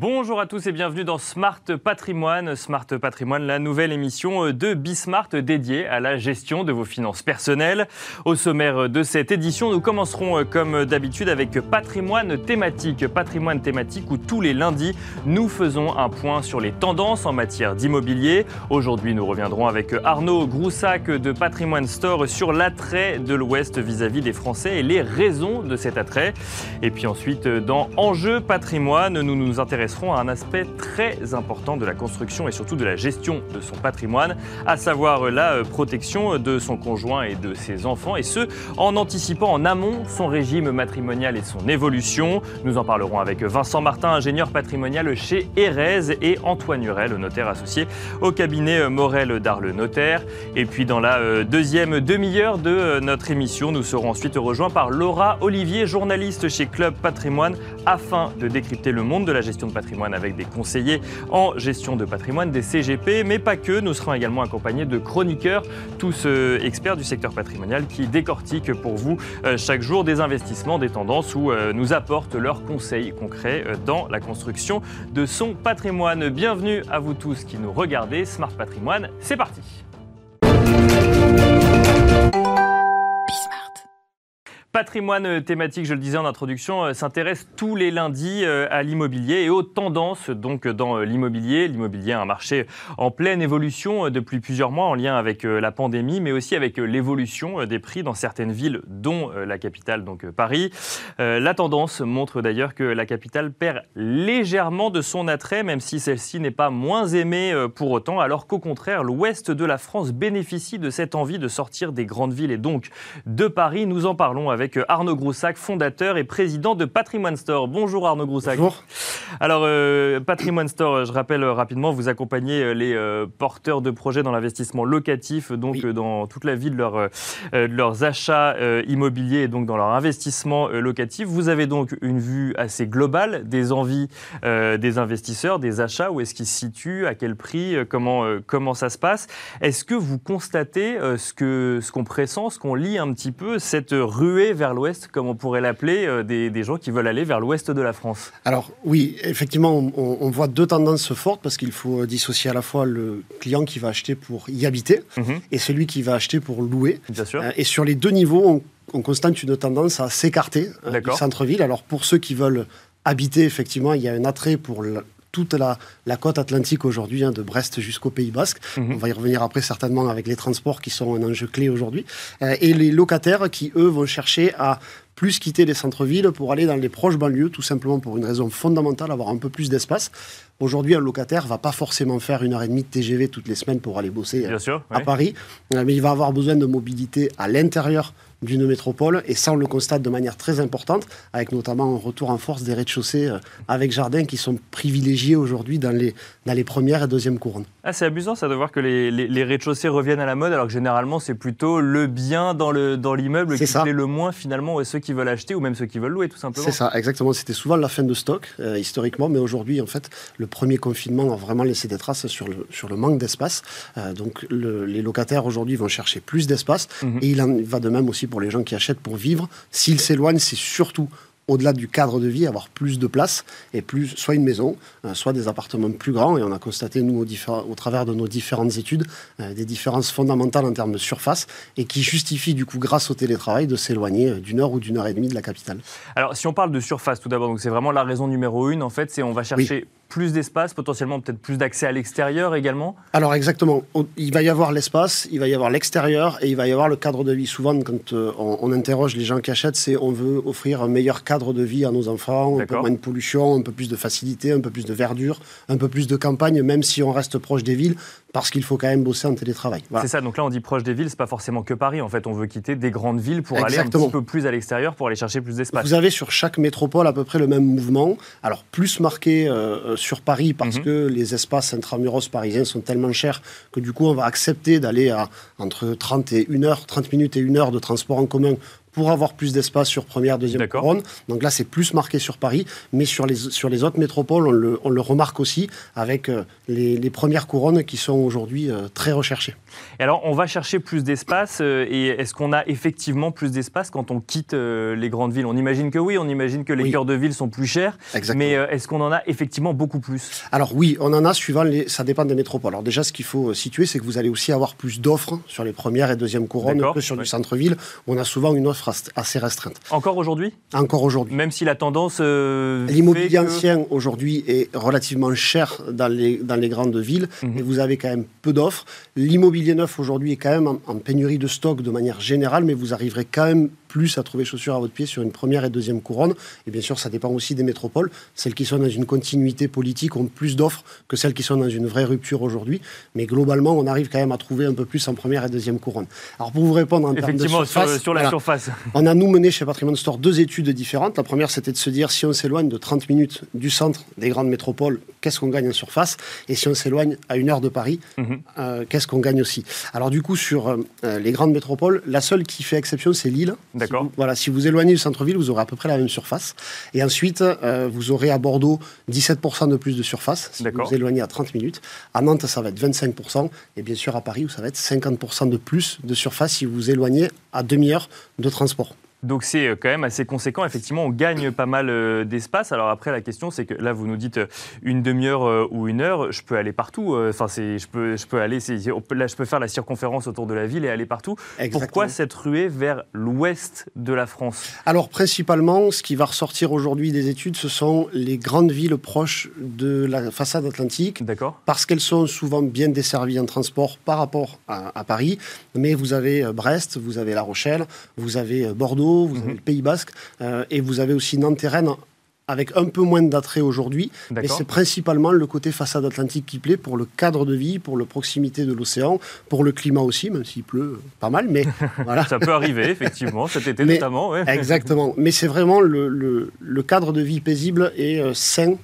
Bonjour à tous et bienvenue dans Smart Patrimoine. Smart Patrimoine, la nouvelle émission de Bismart dédiée à la gestion de vos finances personnelles. Au sommaire de cette édition, nous commencerons comme d'habitude avec patrimoine thématique. Patrimoine thématique où tous les lundis, nous faisons un point sur les tendances en matière d'immobilier. Aujourd'hui, nous reviendrons avec Arnaud Groussac de Patrimoine Store sur l'attrait de l'Ouest vis-à-vis des Français et les raisons de cet attrait. Et puis ensuite, dans Enjeu patrimoine, nous nous intéressons intéresserons à un aspect très important de la construction et surtout de la gestion de son patrimoine, à savoir la protection de son conjoint et de ses enfants, et ce, en anticipant en amont son régime matrimonial et son évolution. Nous en parlerons avec Vincent Martin, ingénieur patrimonial chez Erez, et Antoine Hurel, notaire associé au cabinet Morel d'Arle Notaire. Et puis dans la deuxième demi-heure de notre émission, nous serons ensuite rejoints par Laura Olivier, journaliste chez Club Patrimoine, afin de décrypter le monde de la gestion de patrimoine avec des conseillers en gestion de patrimoine, des CGP, mais pas que. Nous serons également accompagnés de chroniqueurs, tous euh, experts du secteur patrimonial qui décortiquent pour vous euh, chaque jour des investissements, des tendances ou euh, nous apportent leurs conseils concrets dans la construction de son patrimoine. Bienvenue à vous tous qui nous regardez. Smart Patrimoine, c'est parti. Patrimoine thématique, je le disais en introduction, euh, s'intéresse tous les lundis euh, à l'immobilier et aux tendances donc dans euh, l'immobilier. L'immobilier un marché en pleine évolution depuis plusieurs mois en lien avec la pandémie, mais aussi avec l'évolution des prix dans certaines villes, dont la capitale, donc Paris. La tendance montre d'ailleurs que la capitale perd légèrement de son attrait, même si celle-ci n'est pas moins aimée pour autant, alors qu'au contraire, l'ouest de la France bénéficie de cette envie de sortir des grandes villes et donc de Paris. Nous en parlons avec Arnaud Groussac, fondateur et président de Patrimoine Store. Bonjour Arnaud Groussac. Bonjour. Alors, euh, Patrimoine Store, je rappelle rapidement, vous accompagnez euh, les euh, porteurs de projets dans l'investissement locatif, donc dans toute la vie de, leurs achats immobiliers et donc dans leur investissement locatif. Vous avez donc une vue assez globale des envies des investisseurs, des achats, où est-ce qu'ils se situent, à quel prix, comment, comment ça se passe? Est-ce que vous constatez ce qu'on ce qu'on pressent, ce qu'on lit un petit peu, cette ruée vers l'ouest, comme on pourrait l'appeler, euh, des, gens qui veulent aller vers l'ouest de la France Alors oui, effectivement, on, voit deux tendances fortes parce qu'il faut dissocier à la fois le client qui va acheter pour y habiter mhm. et celui qui va acheter pour louer. Bien sûr. Euh, et sur les deux niveaux, on, constate une tendance à s'écarter euh, du centre-ville. Alors pour ceux qui veulent habiter, effectivement, il y a un attrait pour toute la, côte atlantique aujourd'hui, hein, de Brest jusqu'au Pays Basque. Mhm. On va y revenir après certainement avec les transports qui sont un enjeu clé aujourd'hui. Euh, et les locataires qui, eux, vont chercher à plus quitter les centres-villes pour aller dans les proches banlieues, tout simplement pour une raison fondamentale, avoir un peu plus d'espace. Aujourd'hui, un locataire va pas forcément faire une heure et demie de TGV toutes les semaines pour aller bosser euh, à Paris, euh, mais il va avoir besoin de mobilité à l'intérieur d'une métropole, et ça on le constate de manière très importante, avec notamment un retour en force des rez-de-chaussée euh, avec jardin qui sont privilégiés aujourd'hui dans les, dans les premières et deuxièmes couronnes. Ah, c'est amusant ça de voir que les, les, rez-de-chaussée reviennent à la mode, alors que généralement c'est plutôt le bien dans l'immeuble dans qui plaît le moins finalement, et ceux qui veulent acheter ou même ceux qui veulent louer tout simplement. C'est ça, exactement. C'était souvent la fin de stock euh, historiquement, mais aujourd'hui en fait le premier confinement a vraiment laissé des traces sur le, sur le manque d'espace. Euh, donc les locataires aujourd'hui vont chercher plus d'espace, mhm. et il en va de même aussi pour les gens qui achètent pour vivre. S'ils s'éloignent, c'est surtout au-delà du cadre de vie, avoir plus de place et plus, soit une maison, euh, soit des appartements plus grands. Et on a constaté, nous, au, au travers de nos différentes études, euh, des différences fondamentales en termes de surface et qui justifient, du coup, grâce au télétravail, de s'éloigner euh, d'une heure ou d'une heure et demie de la capitale. Alors, si on parle de surface, tout d'abord, donc c'est vraiment la raison numéro une, en fait, c'est on va chercher plus d'espace, potentiellement peut-être plus d'accès à l'extérieur également Alors exactement. Il va y avoir l'espace, il va y avoir l'extérieur et il va y avoir le cadre de vie. Souvent, quand euh, on, interroge les gens qui achètent, c'est on veut offrir un meilleur cadre de vie à nos enfants, un peu moins de pollution, un peu plus de facilité, un peu plus de verdure, un peu plus de campagne, même si on reste proche des villes parce qu'il faut quand même bosser en télétravail. C'est ça, donc là on dit proche des villes, c'est pas forcément que Paris, en fait on veut quitter des grandes villes pour aller un petit peu plus à l'extérieur, pour aller chercher plus d'espace. Vous avez sur chaque métropole à peu près le même mouvement, alors plus marqué euh, sur Paris parce mhm. que les espaces intramuros parisiens sont tellement chers que du coup on va accepter d'aller à entre 30 et 1 heure, 30 minutes et 1 heure de transport en commun pour avoir plus d'espace sur première, deuxième couronne. Donc là, c'est plus marqué sur Paris, mais sur les, sur les autres métropoles, on le, on le remarque aussi avec euh, les, les, premières couronnes qui sont aujourd'hui euh, très recherchées. Et alors, on va chercher plus d'espace, euh, et est-ce qu'on a effectivement plus d'espace quand on quitte les grandes villes? On imagine que oui, on imagine que les cœurs de ville sont plus chers, mais est-ce qu'on en a effectivement beaucoup plus? Alors oui, on en a suivant les... ça dépend des métropoles. Alors déjà, ce qu'il faut situer, c'est que vous allez aussi avoir plus d'offres sur les premières et deuxièmes couronnes que sur du centre-ville, où on a souvent une offre assez restreinte. Encore aujourd'hui? Encore aujourd'hui. Même si la tendance. Euh, L'immobilier ancien aujourd'hui est relativement cher dans les, dans les grandes villes, mhm. et vous avez quand même peu d'offres. L'immobilier aujourd'hui est quand même en, pénurie de stock de manière générale, mais vous arriverez quand même plus à trouver chaussures à votre pied sur une première et deuxième couronne. Et bien sûr, ça dépend aussi des métropoles. Celles qui sont dans une continuité politique ont plus d'offres que celles qui sont dans une vraie rupture aujourd'hui. Mais globalement, on arrive quand même à trouver un peu plus en première et deuxième couronne. Alors pour vous répondre en termes de surface, sur, la surface. On a nous mené chez Patrimoine Store deux études différentes. La première, c'était de se dire si on s'éloigne de 30 minutes du centre des grandes métropoles, qu'est-ce qu'on gagne en surface? Et si on s'éloigne à une heure de Paris, mhm. euh, qu'est-ce qu'on gagne aussi? Alors du coup, sur euh, les grandes métropoles, la seule qui fait exception, c'est Lille. D'accord. Si voilà, si vous éloignez du centre-ville, vous aurez à peu près la même surface. Et ensuite, euh, vous aurez à Bordeaux 17% de plus de surface si vous vous éloignez à 30 minutes. À Nantes, ça va être 25%. Et bien sûr, à Paris, où ça va être 50% de plus de surface si vous vous éloignez à demi-heure de transport. Donc c'est euh, quand même assez conséquent. Effectivement, on gagne pas mal euh, d'espace. Alors après, la question, c'est que là, vous nous dites euh, une demi-heure ou une heure. Je peux aller partout. Enfin, je peux, je peux aller. Là, je peux faire la circonférence autour de la ville et aller partout. Pourquoi cette ruée vers l'ouest de la France? Alors principalement, ce qui va ressortir aujourd'hui des études, ce sont les grandes villes proches de la façade atlantique. D'accord. Parce qu'elles sont souvent bien desservies en transport par rapport à, à Paris. Mais vous avez Brest, vous avez La Rochelle, vous avez Bordeaux vous avez mhm. le Pays Basque, euh, et vous avez aussi nantes avec un peu moins d'attrait aujourd'hui. Mais c'est principalement le côté façade atlantique qui plaît pour le cadre de vie, pour la proximité de l'océan, pour le climat aussi, même s'il pleut pas mal. Mais voilà. Ça peut arriver, effectivement, cet été notamment. Exactement. Mais c'est vraiment le, le, cadre de vie paisible et euh, sain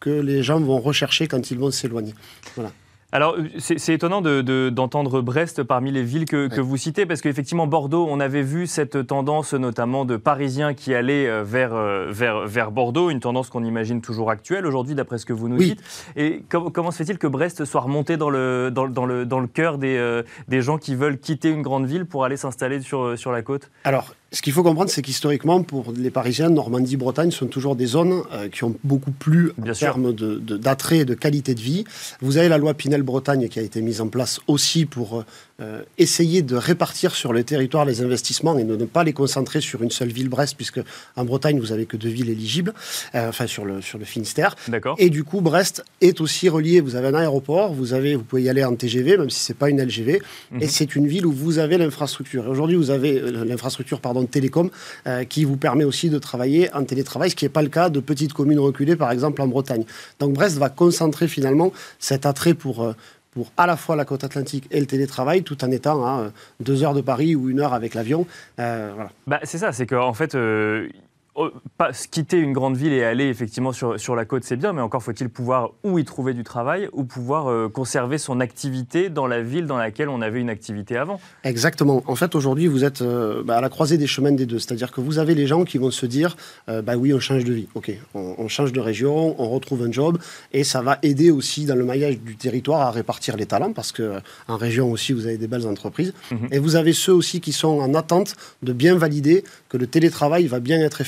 que les gens vont rechercher quand ils vont s'éloigner. Voilà. Alors, c'est étonnant d'entendre Brest parmi les villes que, vous citez, parce qu'effectivement, Bordeaux, on avait vu cette tendance notamment de Parisiens qui allaient euh, vers, euh, vers, vers Bordeaux, une tendance qu'on imagine toujours actuelle aujourd'hui, d'après ce que vous nous dites. Et comment se fait-il que Brest soit remonté dans le, dans, le, dans le cœur des, euh, des gens qui veulent quitter une grande ville pour aller s'installer sur, sur la côte? Alors, ce qu'il faut comprendre, c'est qu'historiquement, pour les Parisiens, Normandie, Bretagne sont toujours des zones euh, qui ont beaucoup plus en termes d'attrait et de qualité de vie. Vous avez la loi Pinel-Bretagne qui a été mise en place aussi pour euh, euh, essayer de répartir sur le territoire les investissements et de ne pas les concentrer sur une seule ville, Brest, puisque en Bretagne, vous avez que deux villes éligibles, enfin sur le, sur le Finistère. Et du coup, Brest est aussi relié. Vous avez un aéroport, vous, avez, vous pouvez y aller en TGV, même si ce n'est pas une LGV, et mhm. c'est une ville où vous avez l'infrastructure. Aujourd'hui, vous avez l'infrastructure, pardon, télécom euh, qui vous permet aussi de travailler en télétravail, ce qui n'est pas le cas de petites communes reculées, par exemple en Bretagne. Donc Brest va concentrer finalement cet attrait pour, euh, pour à la fois la côte atlantique et le télétravail, tout en étant à euh, deux heures de Paris ou une heure avec l'avion. voilà. bah, c'est ça, c'est qu'en fait, pas, quitter une grande ville et aller effectivement sur, sur la côte, c'est bien, mais encore faut-il pouvoir ou y trouver du travail ou pouvoir euh, conserver son activité dans la ville dans laquelle on avait une activité avant. Exactement. En fait, aujourd'hui, vous êtes euh, bah, à la croisée des chemins des deux. C'est-à-dire que vous avez les gens qui vont se dire euh, bah oui, on change de vie. OK, on, change de région, on retrouve un job et ça va aider aussi dans le maillage du territoire à répartir les talents parce que en région aussi, vous avez des belles entreprises. Mhm. Et vous avez ceux aussi qui sont en attente de bien valider que le télétravail va bien être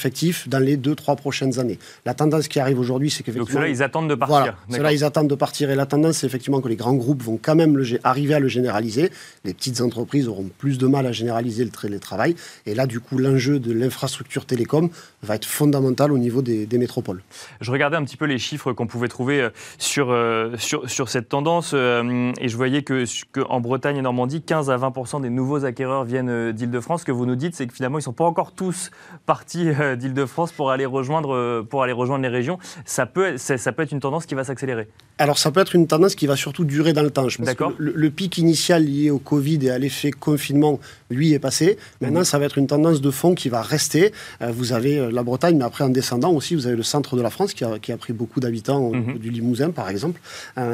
dans les deux, trois prochaines années. La tendance qui arrive aujourd'hui, c'est qu'effectivement... Donc ceux-là, ils attendent de partir. Voilà, ceux-là, ils attendent de partir. Et la tendance, c'est effectivement que les grands groupes vont quand même le, arriver à le généraliser. Les petites entreprises auront plus de mal à généraliser le télétravail. Et là, du coup, l'enjeu de l'infrastructure télécom va être fondamental au niveau des, métropoles. Je regardais un petit peu les chiffres qu'on pouvait trouver euh, sur, euh, sur, sur, cette tendance euh, et je voyais que, que, en Bretagne et Normandie, 15 à 20 des nouveaux acquéreurs viennent d'Île-de-France. Ce que vous nous dites, c'est que finalement, ils ne sont pas encore tous partis france pour aller rejoindre, euh, pour aller rejoindre les régions, ça peut, ça peut être une tendance qui va s'accélérer Alors ça peut être une tendance qui va surtout durer dans le temps. Je pense le, pic initial lié au Covid et à l'effet confinement, lui, est passé. Maintenant, mhm. ça va être une tendance de fond qui va rester. Euh, vous avez euh, la Bretagne, mais après en descendant aussi, vous avez le centre de la France qui a, qui a pris beaucoup d'habitants mhm. du Limousin, par exemple.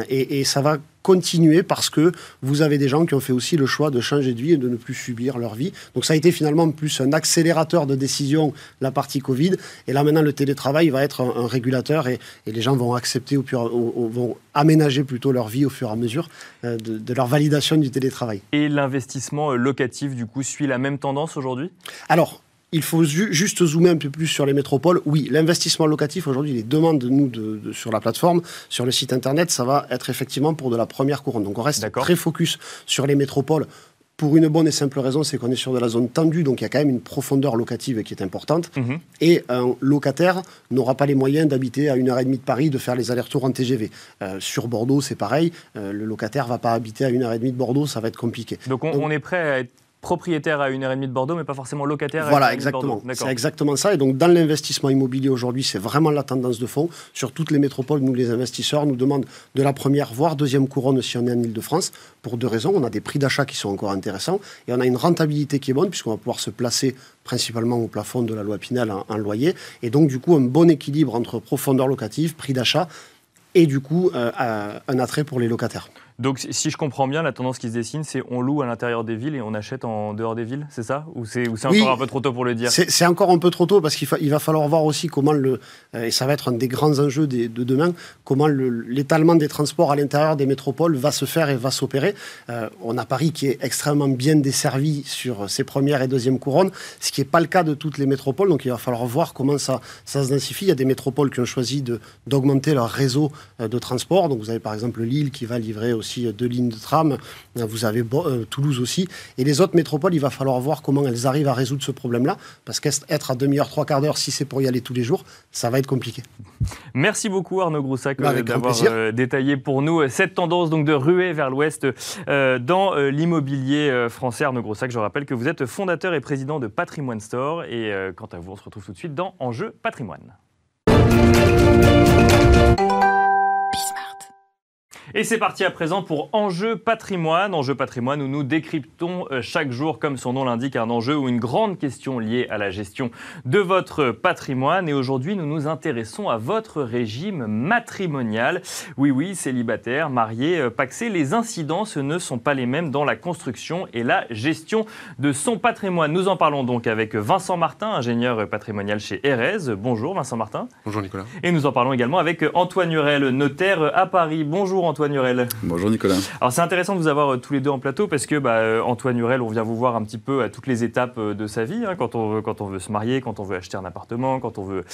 et, et ça va continuer parce que vous avez des gens qui ont fait aussi le choix de changer de vie et de ne plus subir leur vie. Donc ça a été finalement plus un accélérateur de décision, la partie Covid. Et là maintenant, le télétravail va être un, régulateur et, les gens vont accepter, pur, vont aménager plutôt leur vie au fur et à mesure euh, de, de leur validation du télétravail. Et l'investissement locatif, du coup, suit la même tendance aujourd'hui? Alors, il faut juste zoomer un peu plus sur les métropoles. Oui, l'investissement locatif aujourd'hui, les demandes de nous de, sur la plateforme, sur le site internet, ça va être effectivement pour de la première couronne. Donc on reste très focus sur les métropoles. Pour une bonne et simple raison, c'est qu'on est sur de la zone tendue, donc il y a quand même une profondeur locative qui est importante. Mhm. Et un locataire n'aura pas les moyens d'habiter à une heure et demie de Paris, de faire les allers-retours en TGV. Euh, sur Bordeaux, c'est pareil. Euh, le locataire va pas habiter à une heure et demie de Bordeaux, ça va être compliqué. Donc on, on est prêt à être propriétaire à une heure et demie de Bordeaux, mais pas forcément locataire à voilà, exactement. C'est exactement ça. Et donc, dans l'investissement immobilier aujourd'hui, c'est vraiment la tendance de fond. Sur toutes les métropoles, nous, les investisseurs, nous demandent de la première, voire deuxième couronne si on est en Ile-de-France, pour deux raisons. On a des prix d'achat qui sont encore intéressants et on a une rentabilité qui est bonne, puisqu'on va pouvoir se placer principalement au plafond de la loi Pinel en, en loyer. Et donc, du coup, un bon équilibre entre profondeur locative, prix d'achat et du coup, euh, un attrait pour les locataires. Donc, si je comprends bien, la tendance qui se dessine, c'est on loue à l'intérieur des villes et on achète en dehors des villes, c'est ça? Ou c'est encore un peu trop tôt pour le dire? C'est encore un peu trop tôt parce qu'il il va falloir voir aussi comment le, euh, et ça va être un des grands enjeux de demain, comment l'étalement des transports à l'intérieur des métropoles va se faire et va s'opérer. Euh, on a Paris qui est extrêmement bien desservi sur ses premières et deuxièmes couronnes, ce qui n'est pas le cas de toutes les métropoles. Donc, il va falloir voir comment ça, ça se densifie. Il y a des métropoles qui ont choisi d'augmenter leur réseau euh, de transport. Donc, vous avez par exemple Lille qui va livrer aussi deux lignes de tram. Vous avez euh, Toulouse aussi. Et les autres métropoles, il va falloir voir comment elles arrivent à résoudre ce problème-là. Parce qu'être à demi-heure, trois quarts d'heure, si c'est pour y aller tous les jours, ça va être compliqué. Merci beaucoup Arnaud Groussac bah, d'avoir euh, détaillé pour nous cette tendance donc de ruer vers l'ouest euh, dans l'immobilier français. Arnaud Groussac, je rappelle que vous êtes fondateur et président de Patrimoine Store. Et quant à vous, on se retrouve tout de suite dans Enjeu Patrimoine. Et c'est parti à présent pour Enjeu patrimoine. Enjeu patrimoine où nous décryptons euh, chaque jour, comme son nom l'indique, un enjeu ou une grande question liée à la gestion de votre patrimoine. Et aujourd'hui, nous nous intéressons à votre régime matrimonial. Oui, oui, célibataire, marié, euh, paxé, les incidences ne sont pas les mêmes dans la construction et la gestion de son patrimoine. Nous en parlons donc avec Vincent Martin, ingénieur patrimonial chez Erez. Bonjour Vincent Martin. Bonjour Nicolas. Et nous en parlons également avec Antoine Hurel, notaire à Paris. Bonjour Antoine. Antoine Hurel. Bonjour Nicolas. Alors c'est intéressant de vous avoir euh, tous les deux en plateau parce que bah, euh, Antoine Hurel, on vient vous voir un petit peu à toutes les étapes euh, de sa vie, hein, quand, on veut, quand on veut se marier, quand on veut acheter un appartement, quand on veut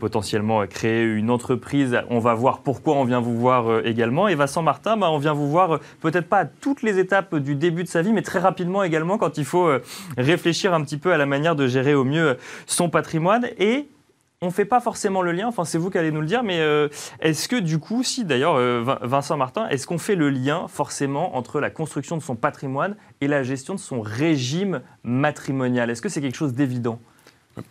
potentiellement créer une entreprise. On va voir pourquoi on vient vous voir également. Et Vincent Martin, bah, on vient vous voir peut-être pas à toutes les étapes du début de sa vie, mais très rapidement également quand il faut réfléchir un petit peu à la manière de gérer au mieux son patrimoine. Et on ne fait pas forcément le lien, enfin c'est vous qui allez nous le dire, mais euh, est-ce que du coup, si d'ailleurs, euh, Vincent Martin, est-ce qu'on fait le lien forcément entre la construction de son patrimoine et la gestion de son régime matrimonial? Est-ce que c'est quelque chose d'évident?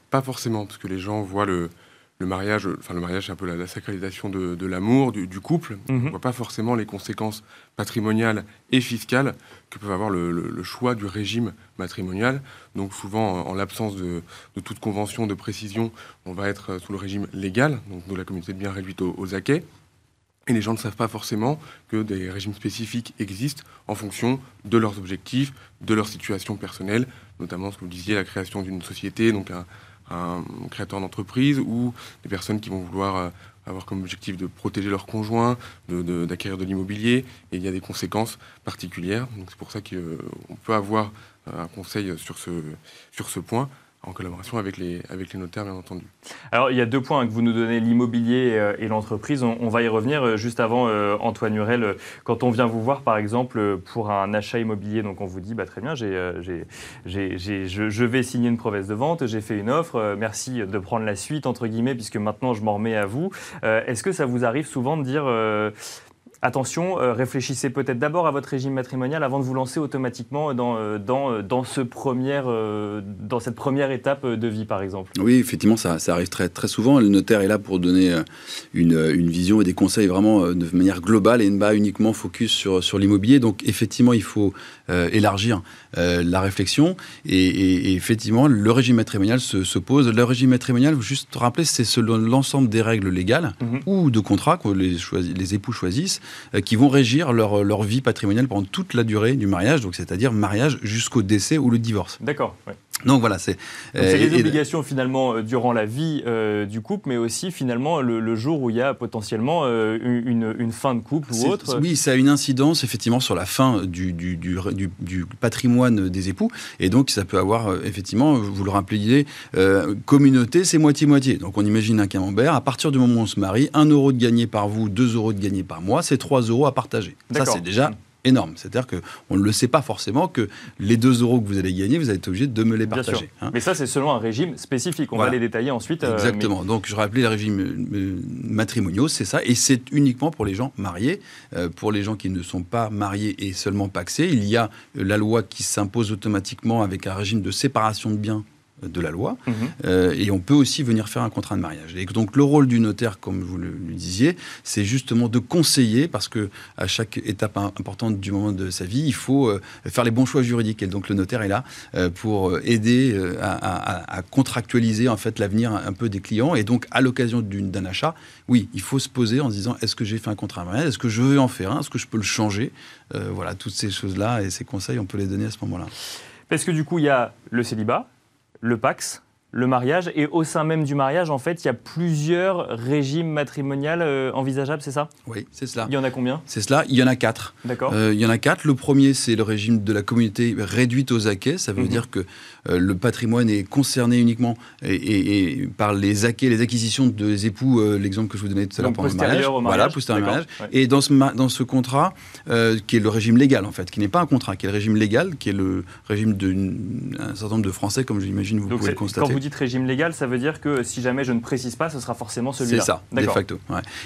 Pas forcément, parce que les gens voient le, le mariage, enfin le mariage, c'est un peu la, sacralisation de, l'amour, du, couple. On ne mhm. voit pas forcément les conséquences patrimoniales et fiscales que peut avoir le, choix du régime matrimonial. Donc souvent, en, l'absence de, toute convention de précision, on va être sous le régime légal, donc de la communauté de biens réduite aux, aux acquets. Et les gens ne savent pas forcément que des régimes spécifiques existent en fonction de leurs objectifs, de leur situation personnelle, notamment ce que vous disiez, la création d'une société, donc un, un créateur d'entreprise ou des personnes qui vont vouloir euh, avoir comme objectif de protéger leurs conjoints, d'acquérir de, l'immobilier, il y a des conséquences particulières. C'est pour ça qu'on peut avoir euh, un conseil sur ce point en collaboration avec les, avec les notaires, bien entendu. Alors, il y a deux points que vous nous donnez, l'immobilier euh, et l'entreprise. On, va y revenir euh, juste avant, euh, Antoine Hurel. Quand on vient vous voir, par exemple, pour un achat immobilier, donc on vous dit, bah, très bien, je, je, vais signer une promesse de vente, j'ai fait une offre, merci de prendre la suite, entre guillemets, puisque maintenant je m'en remets à vous. Est-ce que ça vous arrive souvent de dire attention, euh, réfléchissez peut-être d'abord à votre régime matrimonial avant de vous lancer automatiquement dans, euh, dans, euh, dans, ce dans cette première étape de vie, par exemple. Oui, effectivement, ça, ça, arrive très, très souvent. Le notaire est là pour donner une, une vision et des conseils vraiment de manière globale et pas uniquement focus sur, sur l'immobilier. Donc, effectivement, il faut élargir la réflexion. Et, effectivement, le régime matrimonial se, pose. Le régime matrimonial, juste rappeler, c'est selon l'ensemble des règles légales mhm. ou de contrats que les, les époux choisissent. Qui vont régir leur, leur vie patrimoniale pendant toute la durée du mariage, donc c'est-à-dire mariage jusqu'au décès ou le divorce. D'accord. Donc voilà, c'est. C'est les obligations finalement durant la vie du couple, mais aussi finalement le, jour où il y a potentiellement une, une, fin de couple ou autre. Oui, ça a une incidence effectivement sur la fin du, du, du, du patrimoine des époux, et donc ça peut avoir effectivement, vous le rappeliez, communauté, c'est moitié-moitié. Donc on imagine un camembert, à partir du moment où on se marie, 1 euro de gagné par vous, 2 euros de gagné par mois, c'est 3 euros à partager. Ça c'est déjà énorme. C'est-à-dire qu'on ne le sait pas forcément que les 2 euros que vous allez gagner, vous allez être obligé de me les partager. Hein. Mais ça, c'est selon un régime spécifique. On va les détailler ensuite. Euh, Exactement. Donc, je rappelais les régimes euh, matrimoniaux, c'est ça. Et c'est uniquement pour les gens mariés. Euh, pour les gens qui ne sont pas mariés et seulement paxés, il y a la loi qui s'impose automatiquement avec un régime de séparation de biens de la loi. Mhm. Euh, et on peut aussi venir faire un contrat de mariage. Et donc le rôle du notaire, comme vous le, disiez, c'est justement de conseiller, parce que à chaque étape importante du moment de sa vie, il faut euh, faire les bons choix juridiques. Et donc le notaire est là euh, pour aider à, contractualiser en fait l'avenir un peu des clients. Et donc à l'occasion d'un achat, oui, il faut se poser en se disant est-ce que j'ai fait un contrat de mariage? Est-ce que je veux en faire un? Est-ce que je peux le changer? Voilà, toutes ces choses-là et ces conseils, on peut les donner à ce moment-là. Parce que du coup, il y a le célibat, le Pax, le mariage. Et au sein même du mariage, en fait, il y a plusieurs régimes matrimoniaux euh, envisageables, c'est ça? Oui, c'est cela. Il y en a combien? C'est cela. Il y en a quatre. D'accord. Euh, il y en a quatre. Le premier, c'est le régime de la communauté réduite aux acquets. Ça veut mhm. dire que euh, le patrimoine est concerné uniquement et, par les acquets, les acquisitions des époux. L'exemple que je vous donnais tout à l'heure pour le mariage. Voilà, postérieur au mariage. Et dans ce, dans ce contrat, qui est le régime légal, en fait, qui n'est pas un contrat, qui est le régime légal, qui est le régime d'un certain nombre de Français, comme j'imagine vous pouvez le constater. Dites régime légal, ça veut dire que si jamais je ne précise pas, ce sera forcément celui-là. C'est ça, de facto.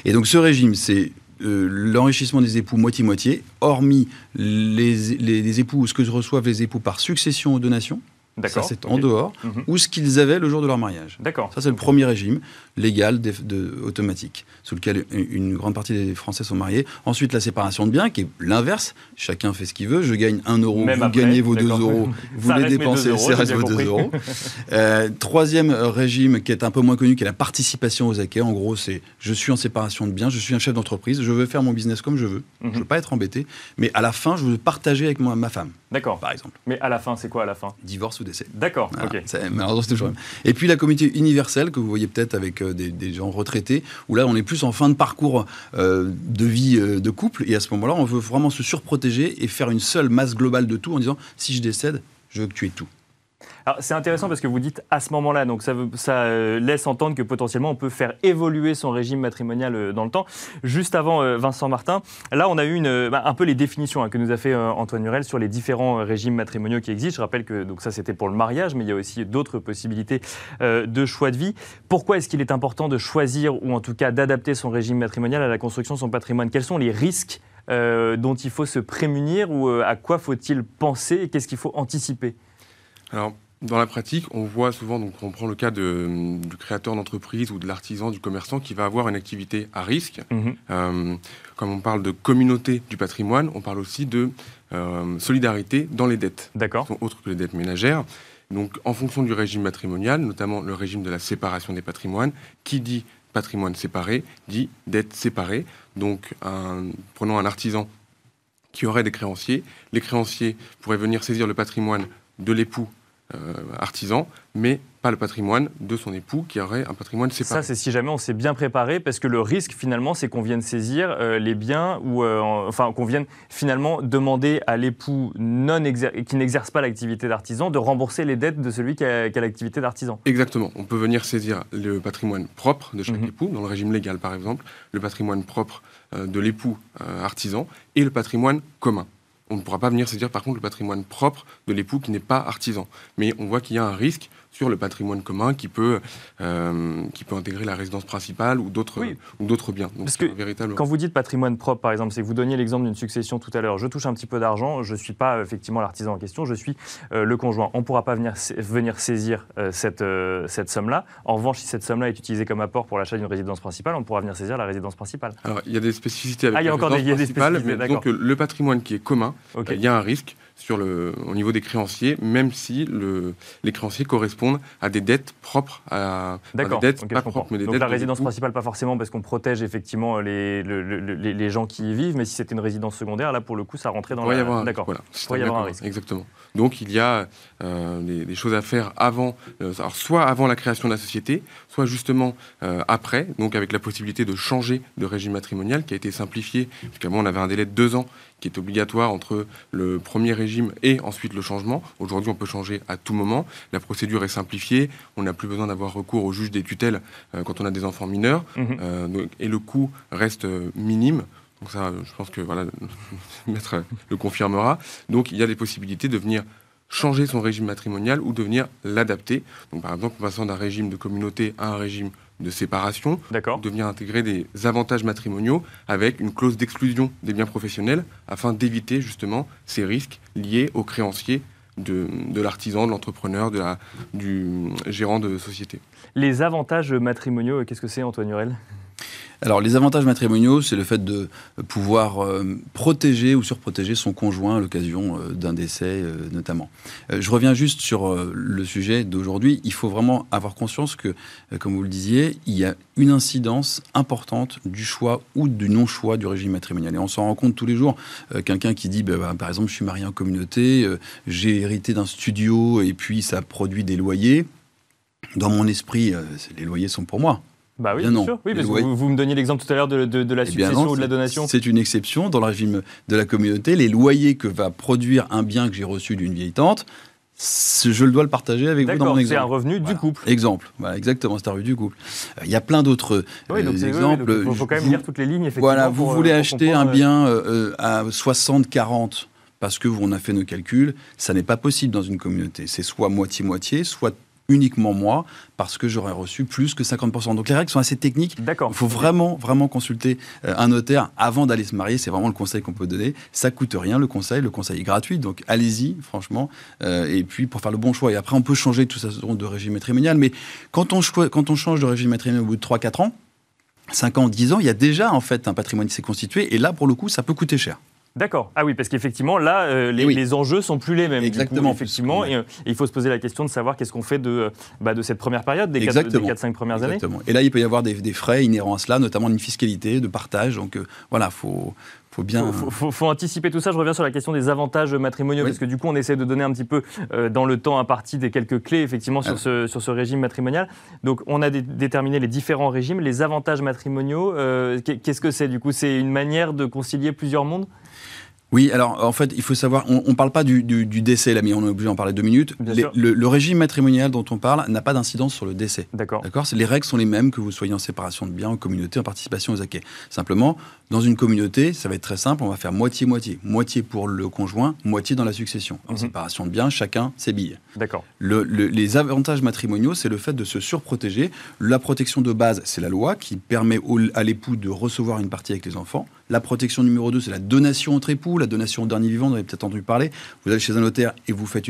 Et donc ce régime, c'est euh, l'enrichissement des époux moitié-moitié, hormis les, les, les, époux, ce que reçoivent les époux par succession ou donation. Ça, c'est en dehors, mhm. ou ce qu'ils avaient le jour de leur mariage. D'accord. Ça, c'est le premier régime légal de, automatique, sous lequel une grande partie des Français sont mariés. Ensuite, la séparation de biens, qui est l'inverse. Chacun fait ce qu'il veut. Je gagne un euro, vous gagnez vos deux euros, vous les dépensez, ça reste vos deux euros. Euh, troisième régime, qui est un peu moins connu, qui est la participation aux acquets. En gros, c'est je suis en séparation de biens, je suis un chef d'entreprise, je veux faire mon business comme je veux, je ne mhm. veux pas être embêté, mais à la fin, je veux partager avec ma femme. D'accord. Par exemple. Mais à la fin, c'est quoi à la fin? Divorce ou D'accord, ok. Malheureusement, c'est toujours Et puis la communauté universelle, que vous voyez peut-être avec euh, des, gens retraités, où là, on est plus en fin de parcours euh, de vie euh, de couple, et à ce moment-là, on veut vraiment se surprotéger et faire une seule masse globale de tout en disant, si je décède, je veux que tu aies tout. C'est intéressant parce que vous dites à ce moment-là, donc ça, euh, laisse entendre que potentiellement on peut faire évoluer son régime matrimonial euh, dans le temps. Juste avant euh, Vincent Martin, là on a eu bah, un peu les définitions hein, que nous a fait Antoine Hurel sur les différents régimes matrimoniaux qui existent. Je rappelle que donc ça c'était pour le mariage, mais il y a aussi d'autres possibilités de choix de vie. Pourquoi est-ce qu'il est important de choisir ou en tout cas d'adapter son régime matrimonial à la construction de son patrimoine? Quels sont les risques dont il faut se prémunir ou à quoi faut-il penser et qu'est-ce qu'il faut anticiper? Dans la pratique, on voit souvent, donc on prend le cas de, du créateur d'entreprise ou de l'artisan, du commerçant qui va avoir une activité à risque. Euh, comme on parle de communauté du patrimoine, on parle aussi de euh, solidarité dans les dettes. D'accord. Autres que les dettes ménagères. Donc, en fonction du régime matrimonial, notamment le régime de la séparation des patrimoines, qui dit patrimoine séparé dit dette séparée. Donc, prenons un artisan qui aurait des créanciers. Les créanciers pourraient venir saisir le patrimoine de l'époux artisan, mais pas le patrimoine de son époux qui aurait un patrimoine séparé. Ça, c'est si jamais on s'est bien préparé, parce que le risque finalement, c'est qu'on vienne saisir euh, les biens ou euh, enfin qu'on vienne finalement demander à l'époux non qui n'exerce pas l'activité d'artisan de rembourser les dettes de celui qui a, l'activité d'artisan. Exactement. On peut venir saisir le patrimoine propre de chaque mhm. époux, dans le régime légal par exemple, le patrimoine propre de l'époux artisan et le patrimoine commun. On ne pourra pas venir saisir par contre le patrimoine propre de l'époux qui n'est pas artisan. Mais on voit qu'il y a un risque sur le patrimoine commun qui peut, euh, qui peut intégrer la résidence principale ou d'autres ou d'autres biens. Donc, Parce que véritable... quand vous dites patrimoine propre, par exemple, c'est que vous donniez l'exemple d'une succession tout à l'heure. Je touche un petit peu d'argent, je ne suis pas effectivement l'artisan en question, je suis euh, le conjoint. On ne pourra pas venir, venir saisir euh, cette, cette somme-là. En revanche, si cette somme-là est utilisée comme apport pour l'achat d'une résidence principale, on pourra venir saisir la résidence principale. Alors, il y a des spécificités avec ah, il y a encore des, spécificités, mais donc le patrimoine qui est commun, il y a un risque sur le, au niveau des créanciers, même si le, les créanciers correspondent à des dettes propres à, des dettes pas propres, mais des Donc la résidence principale, pas forcément, parce qu'on protège effectivement les, les, les, gens qui y vivent, mais si c'était une résidence secondaire, là pour le coup, ça rentrait dans la. D'accord. Voilà. Il pourrait y avoir un risque. Exactement. Donc il y a euh, des, choses à faire avant, euh, alors soit avant la création de la société, soit justement euh, après, donc avec la possibilité de changer de régime matrimonial qui a été simplifié, puisqu'avant on avait un délai de deux ans qui est obligatoire entre le premier régime et ensuite le changement. Aujourd'hui, on peut changer à tout moment. La procédure est simplifiée. On n'a plus besoin d'avoir recours au juge des tutelles quand on a des enfants mineurs. Mhm. et le coût reste minime. Donc ça, je pense que voilà, le maître le confirmera. Donc il y a des possibilités de venir changer son régime matrimonial ou de venir l'adapter. Donc par exemple, en passant d'un régime de communauté à un régime de séparation, de venir intégrer des avantages matrimoniaux avec une clause d'exclusion des biens professionnels afin d'éviter justement ces risques liés aux créanciers de, l'artisan, de l'entrepreneur, de du gérant de société. Les avantages matrimoniaux, qu'est-ce que c'est Antoine Hurel? Alors, les avantages matrimoniaux, c'est le fait de pouvoir euh, protéger ou surprotéger son conjoint à l'occasion euh, d'un décès, euh, notamment. je reviens juste sur le sujet d'aujourd'hui. Il faut vraiment avoir conscience que, comme vous le disiez, il y a une incidence importante du choix ou du non-choix du régime matrimonial. Et on s'en rend compte tous les jours. Quelqu'un qui dit, bah, bah, par exemple, je suis marié en communauté, j'ai hérité d'un studio et puis ça produit des loyers. Dans mon esprit, les loyers sont pour moi. Bah oui, bien, sûr. Oui, parce que vous, me donniez l'exemple tout à l'heure de, la eh succession ou de la donation. C'est une exception dans le régime de la communauté. Les loyers que va produire un bien que j'ai reçu d'une vieille tante, je le dois le partager avec vous dans mon exemple. C'est un revenu du couple. Exemple, voilà, exactement, c'est un revenu du couple. Euh, il y a plein d'autres oui, euh, exemples. il faut, quand même lire toutes les lignes, effectivement. Voilà, vous voulez euh, acheter un bien à 60-40 parce que on a fait nos calculs, ça n'est pas possible dans une communauté. C'est soit moitié-moitié, soit uniquement moi parce que j'aurais reçu plus que 50%. Donc les règles sont assez techniques. D'accord. Il faut vraiment, vraiment consulter euh, un notaire avant d'aller se marier. C'est vraiment le conseil qu'on peut donner. Ça coûte rien le conseil. Le conseil est gratuit. Donc allez-y, franchement. Euh, et puis pour faire le bon choix. Et après, on peut changer tout ça de régime matrimonial. Mais quand on, quand on change de régime matrimonial au bout de 3-4 ans, 5 ans, 10 ans, il y a déjà en fait un patrimoine qui s'est constitué. Et là, pour le coup, ça peut coûter cher. D'accord. Ah oui, parce qu'effectivement, là, euh, les, les, enjeux sont plus les mêmes. Exactement. effectivement, et, euh, il faut se poser la question de savoir qu'est-ce qu'on fait de, euh, bah, de cette première période, des 4-5 premières Exactement. années. Et là, il peut y avoir des, des, frais inhérents à cela, notamment une fiscalité de partage. Donc voilà, il faut, faut bien. Faut, faut, anticiper tout ça. Je reviens sur la question des avantages matrimoniaux, parce que du coup, on essaie de donner un petit peu dans le temps imparti des quelques clés, effectivement, sur, ce, sur ce régime matrimonial. Donc, on a déterminé les différents régimes, les avantages matrimoniaux. Qu'est-ce que c'est Du coup, c'est une manière de concilier plusieurs mondes? Oui, alors en fait, il faut savoir, on ne parle pas du, décès, là, mais on est obligé d'en parler deux minutes. le, régime matrimonial dont on parle n'a pas d'incidence sur le décès. D'accord. D'accord? Les règles sont les mêmes que vous soyez en séparation de biens, en communauté, en participation aux acquets. Simplement, dans une communauté, ça va être très simple, on va faire moitié-moitié. Moitié pour le conjoint, moitié dans la succession. En mhm. séparation de biens, chacun ses billes. D'accord. les avantages matrimoniaux, c'est le fait de se surprotéger. La protection de base, c'est la loi qui permet à l'époux de recevoir une partie avec les enfants. La protection numéro 2, c'est la donation entre époux, la donation au dernier vivant, vous avez peut-être entendu parler. Vous allez chez un notaire et vous faites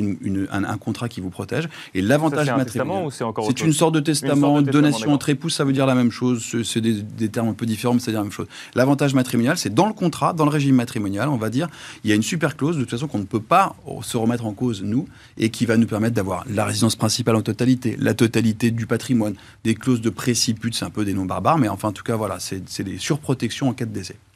un, contrat qui vous protège. Et l'avantage matrimonial. C'est une sorte de testament, donation entre époux, ça veut dire la même chose. C'est des, termes un peu différents, mais ça veut dire la même chose. L'avantage matrimonial, c'est dans le contrat, dans le régime matrimonial, on va dire, il y a une super clause de toute façon qu'on ne peut pas se remettre en cause, nous, et qui va nous permettre d'avoir la résidence principale en totalité, la totalité du patrimoine, des clauses de préciput, c'est un peu des noms barbares, mais enfin, en tout cas, voilà, c'est des surprotections en cas de décès.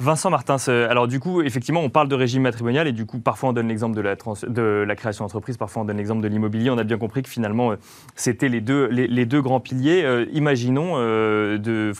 Vincent Martins, alors du coup, effectivement, on parle de régime matrimonial et du coup, parfois on donne l'exemple de la, de la création d'entreprise, parfois on donne l'exemple de l'immobilier. On a bien compris que finalement, euh, c'était les deux, les, deux grands piliers. Euh, imaginons, euh, de,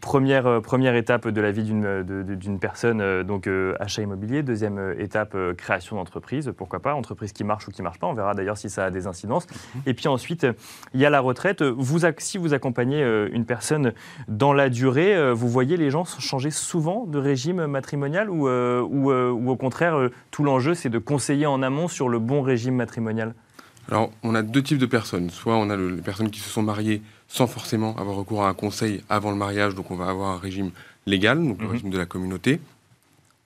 première, première étape de la vie d'une personne, donc achat immobilier. Deuxième étape, création d'entreprise, pourquoi pas, entreprise qui marche ou qui marche pas. On verra d'ailleurs si ça a des incidences. Mhm. Et puis ensuite, il y a la retraite. Vous, si vous accompagnez une personne dans la durée, vous voyez les gens changer souvent de régime matrimonial ou, euh, euh, ou, au contraire, euh, tout l'enjeu, c'est de conseiller en amont sur le bon régime matrimonial? Alors, on a deux types de personnes. Soit on a les personnes qui se sont mariées sans forcément avoir recours à un conseil avant le mariage, donc on va avoir un régime légal, donc le mhm. régime de la communauté.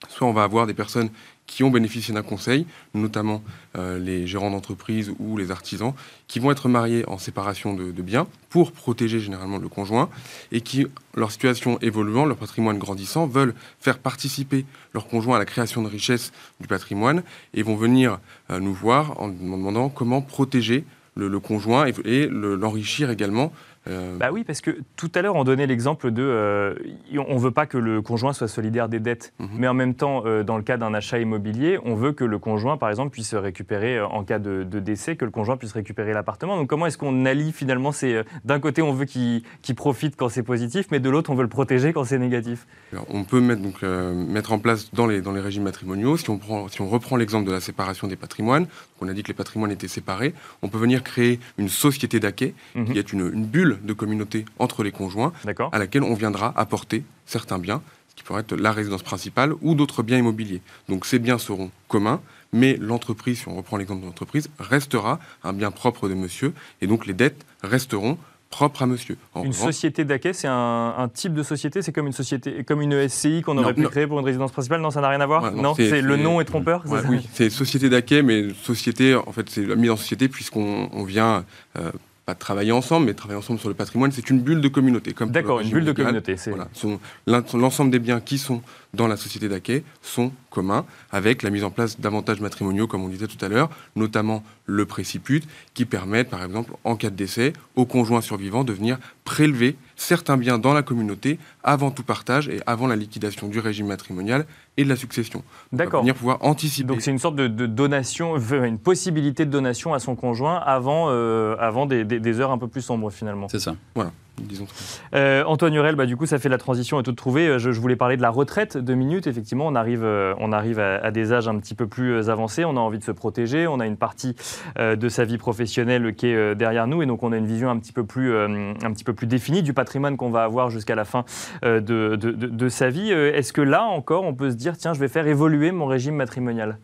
soit on va avoir des personnes qui ont bénéficié d'un conseil, notamment euh, les gérants d'entreprise ou les artisans, qui vont être mariés en séparation de, biens pour protéger généralement le conjoint et qui, leur situation évoluant, leur patrimoine grandissant, veulent faire participer leur conjoint à la création de richesses du patrimoine et vont venir euh, nous voir en demandant comment protéger le, conjoint et l'enrichir également euh, bah oui, parce que tout à l'heure, on donnait l'exemple de. Euh, on ne veut pas que le conjoint soit solidaire des dettes, mhm. mais en même temps, euh, dans le cas d'un achat immobilier, on veut que le conjoint, par exemple, puisse récupérer, en cas de, décès, que le conjoint puisse récupérer l'appartement. Donc, comment est-ce qu'on allie finalement ces. D'un côté, on veut qu'il profite quand c'est positif, mais de l'autre, on veut le protéger quand c'est négatif? On peut mettre, donc, mettre en place dans les, dans les régimes matrimoniaux, si on, prend, si on reprend l'exemple de la séparation des patrimoines, on a dit que les patrimoines étaient séparés, on peut venir créer une société d'acquet, mhm. qui est une, une bulle de communauté entre les conjoints, à laquelle on viendra apporter certains biens, ce qui pourrait être la résidence principale ou d'autres biens immobiliers. Donc ces biens seront communs, mais l'entreprise, si on reprend l'exemple de l'entreprise, restera un bien propre de monsieur, et donc les dettes resteront propres à monsieur. une société d'acquet, c'est un, type de société, c'est comme une société, comme une SCI qu'on aurait pu créer pour une résidence principale. Non, ça n'a rien à voir. non, c'est le nom est trompeur. oui, c'est société d'acquet, mais société, en fait, c'est la mise en société puisqu'on vient euh, pas travailler ensemble, mais travailler ensemble sur le patrimoine, c'est une bulle de communauté. D'accord, une bulle de communauté. Voilà, l'ensemble des biens qui sont dans la société d'acquet sont communs, avec la mise en place d'avantages matrimoniaux, comme on disait tout à l'heure, notamment le préciput, qui permettent, par exemple, en cas de décès, au conjoint survivant de venir prélever certains biens dans la communauté avant tout partage et avant la liquidation du régime matrimonial et de la succession. D'accord. Venir pouvoir anticiper. Donc c'est une sorte de, donation, une possibilité de donation à son conjoint avant, euh, avant des, des, heures un peu plus sombres finalement. C'est ça. Voilà. Euh, Antoine Hurel, bah, du coup, ça fait la transition à toute trouvée. Euh, je, voulais parler de la retraite, deux minutes. Effectivement, on arrive, euh, on arrive à, des âges un petit peu plus avancés. On a envie de se protéger. On a une partie de sa vie professionnelle qui est derrière nous. Et donc, on a une vision un petit peu plus, un petit peu plus définie du patrimoine qu'on va avoir jusqu'à la fin de, de, de sa vie. Est-ce que là encore, on peut se dire, tiens, je vais faire évoluer mon régime matrimonial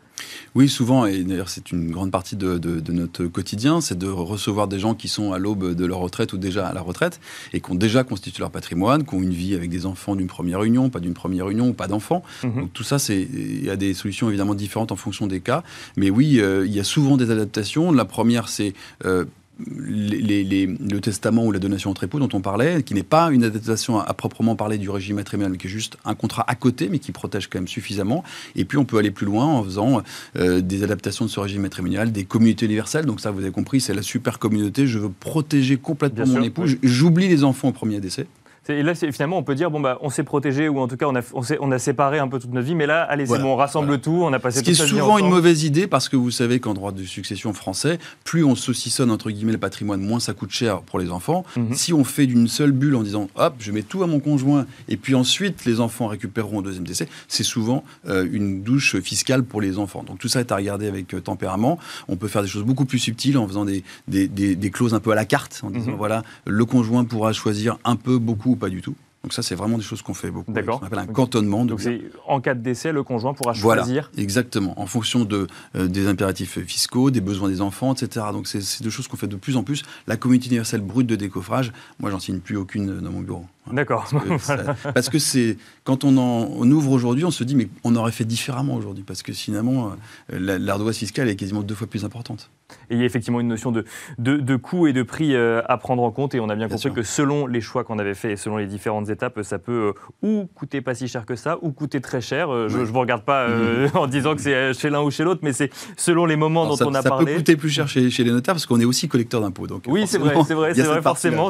oui, souvent, et d'ailleurs c'est une grande partie de, notre quotidien, c'est de recevoir des gens qui sont à l'aube de leur retraite ou déjà à la retraite, et qui ont déjà constitué leur patrimoine, qui ont une vie avec des enfants d'une première union, pas d'une première union, ou pas d'enfants. Mhm. Donc tout ça, il y a des solutions évidemment différentes en fonction des cas. Mais oui, euh, il y a souvent des adaptations. La première, c'est... Euh, le testament ou la donation entre époux dont on parlait, qui n'est pas une adaptation à, proprement parler du régime matrimonial, mais qui est juste un contrat à côté, mais qui protège quand même suffisamment. Et puis on peut aller plus loin en faisant euh, des adaptations de ce régime matrimonial, des communautés universelles. Donc ça, vous avez compris, c'est la super communauté. Je veux protéger complètement mon époux. J'oublie les enfants au premier décès. Et là, finalement, on peut dire, bon, bah, on s'est protégé, ou en tout cas, on a, on, a séparé un peu toute notre vie, mais là, allez, c'est bon, on rassemble tout, on a passé Ce qui est souvent une mauvaise idée, parce que vous savez qu'en droit de succession français, plus on saucissonne, entre guillemets, le patrimoine, moins ça coûte cher pour les enfants. Mhm. Si on fait d'une seule bulle en disant, hop, je mets tout à mon conjoint, et puis ensuite, les enfants récupéreront au deuxième décès, c'est souvent euh, une douche fiscale pour les enfants. Donc tout ça est à regarder avec euh, tempérament. On peut faire des choses beaucoup plus subtiles en faisant des, des, des, clauses un peu à la carte, en disant, mhm. voilà, le conjoint pourra choisir un peu, beaucoup ou pas du tout. Donc ça, c'est vraiment des choses qu'on fait beaucoup. D'accord. On appelle un cantonnement. Donc c'est en cas de décès, le conjoint pourra choisir. Voilà, exactement, en fonction de, euh, des impératifs fiscaux, des besoins des enfants, etc. Donc c'est deux choses qu'on fait de plus en plus. La communauté universelle brute de décoffrage, moi, j'en signe plus aucune dans mon bureau. D'accord. Parce que c'est quand on en ouvre aujourd'hui, on se dit mais on aurait fait différemment aujourd'hui parce que finalement euh, l'ardoise fiscale est quasiment deux fois plus importante. Et il y a effectivement une notion de, de, coût et de prix euh, à prendre en compte et on a bien, compris que selon les choix qu'on avait fait et selon les différentes étapes, ça peut euh, ou coûter pas si cher que ça ou coûter très cher. je ne vous regarde pas mm-hmm. en disant que c'est chez l'un ou chez l'autre, mais c'est selon les moments dont on a parlé. Ça peut coûter plus cher chez, chez les notaires parce qu'on est aussi collecteur d'impôts. Oui, c'est vrai, c'est vrai, c'est vrai forcément.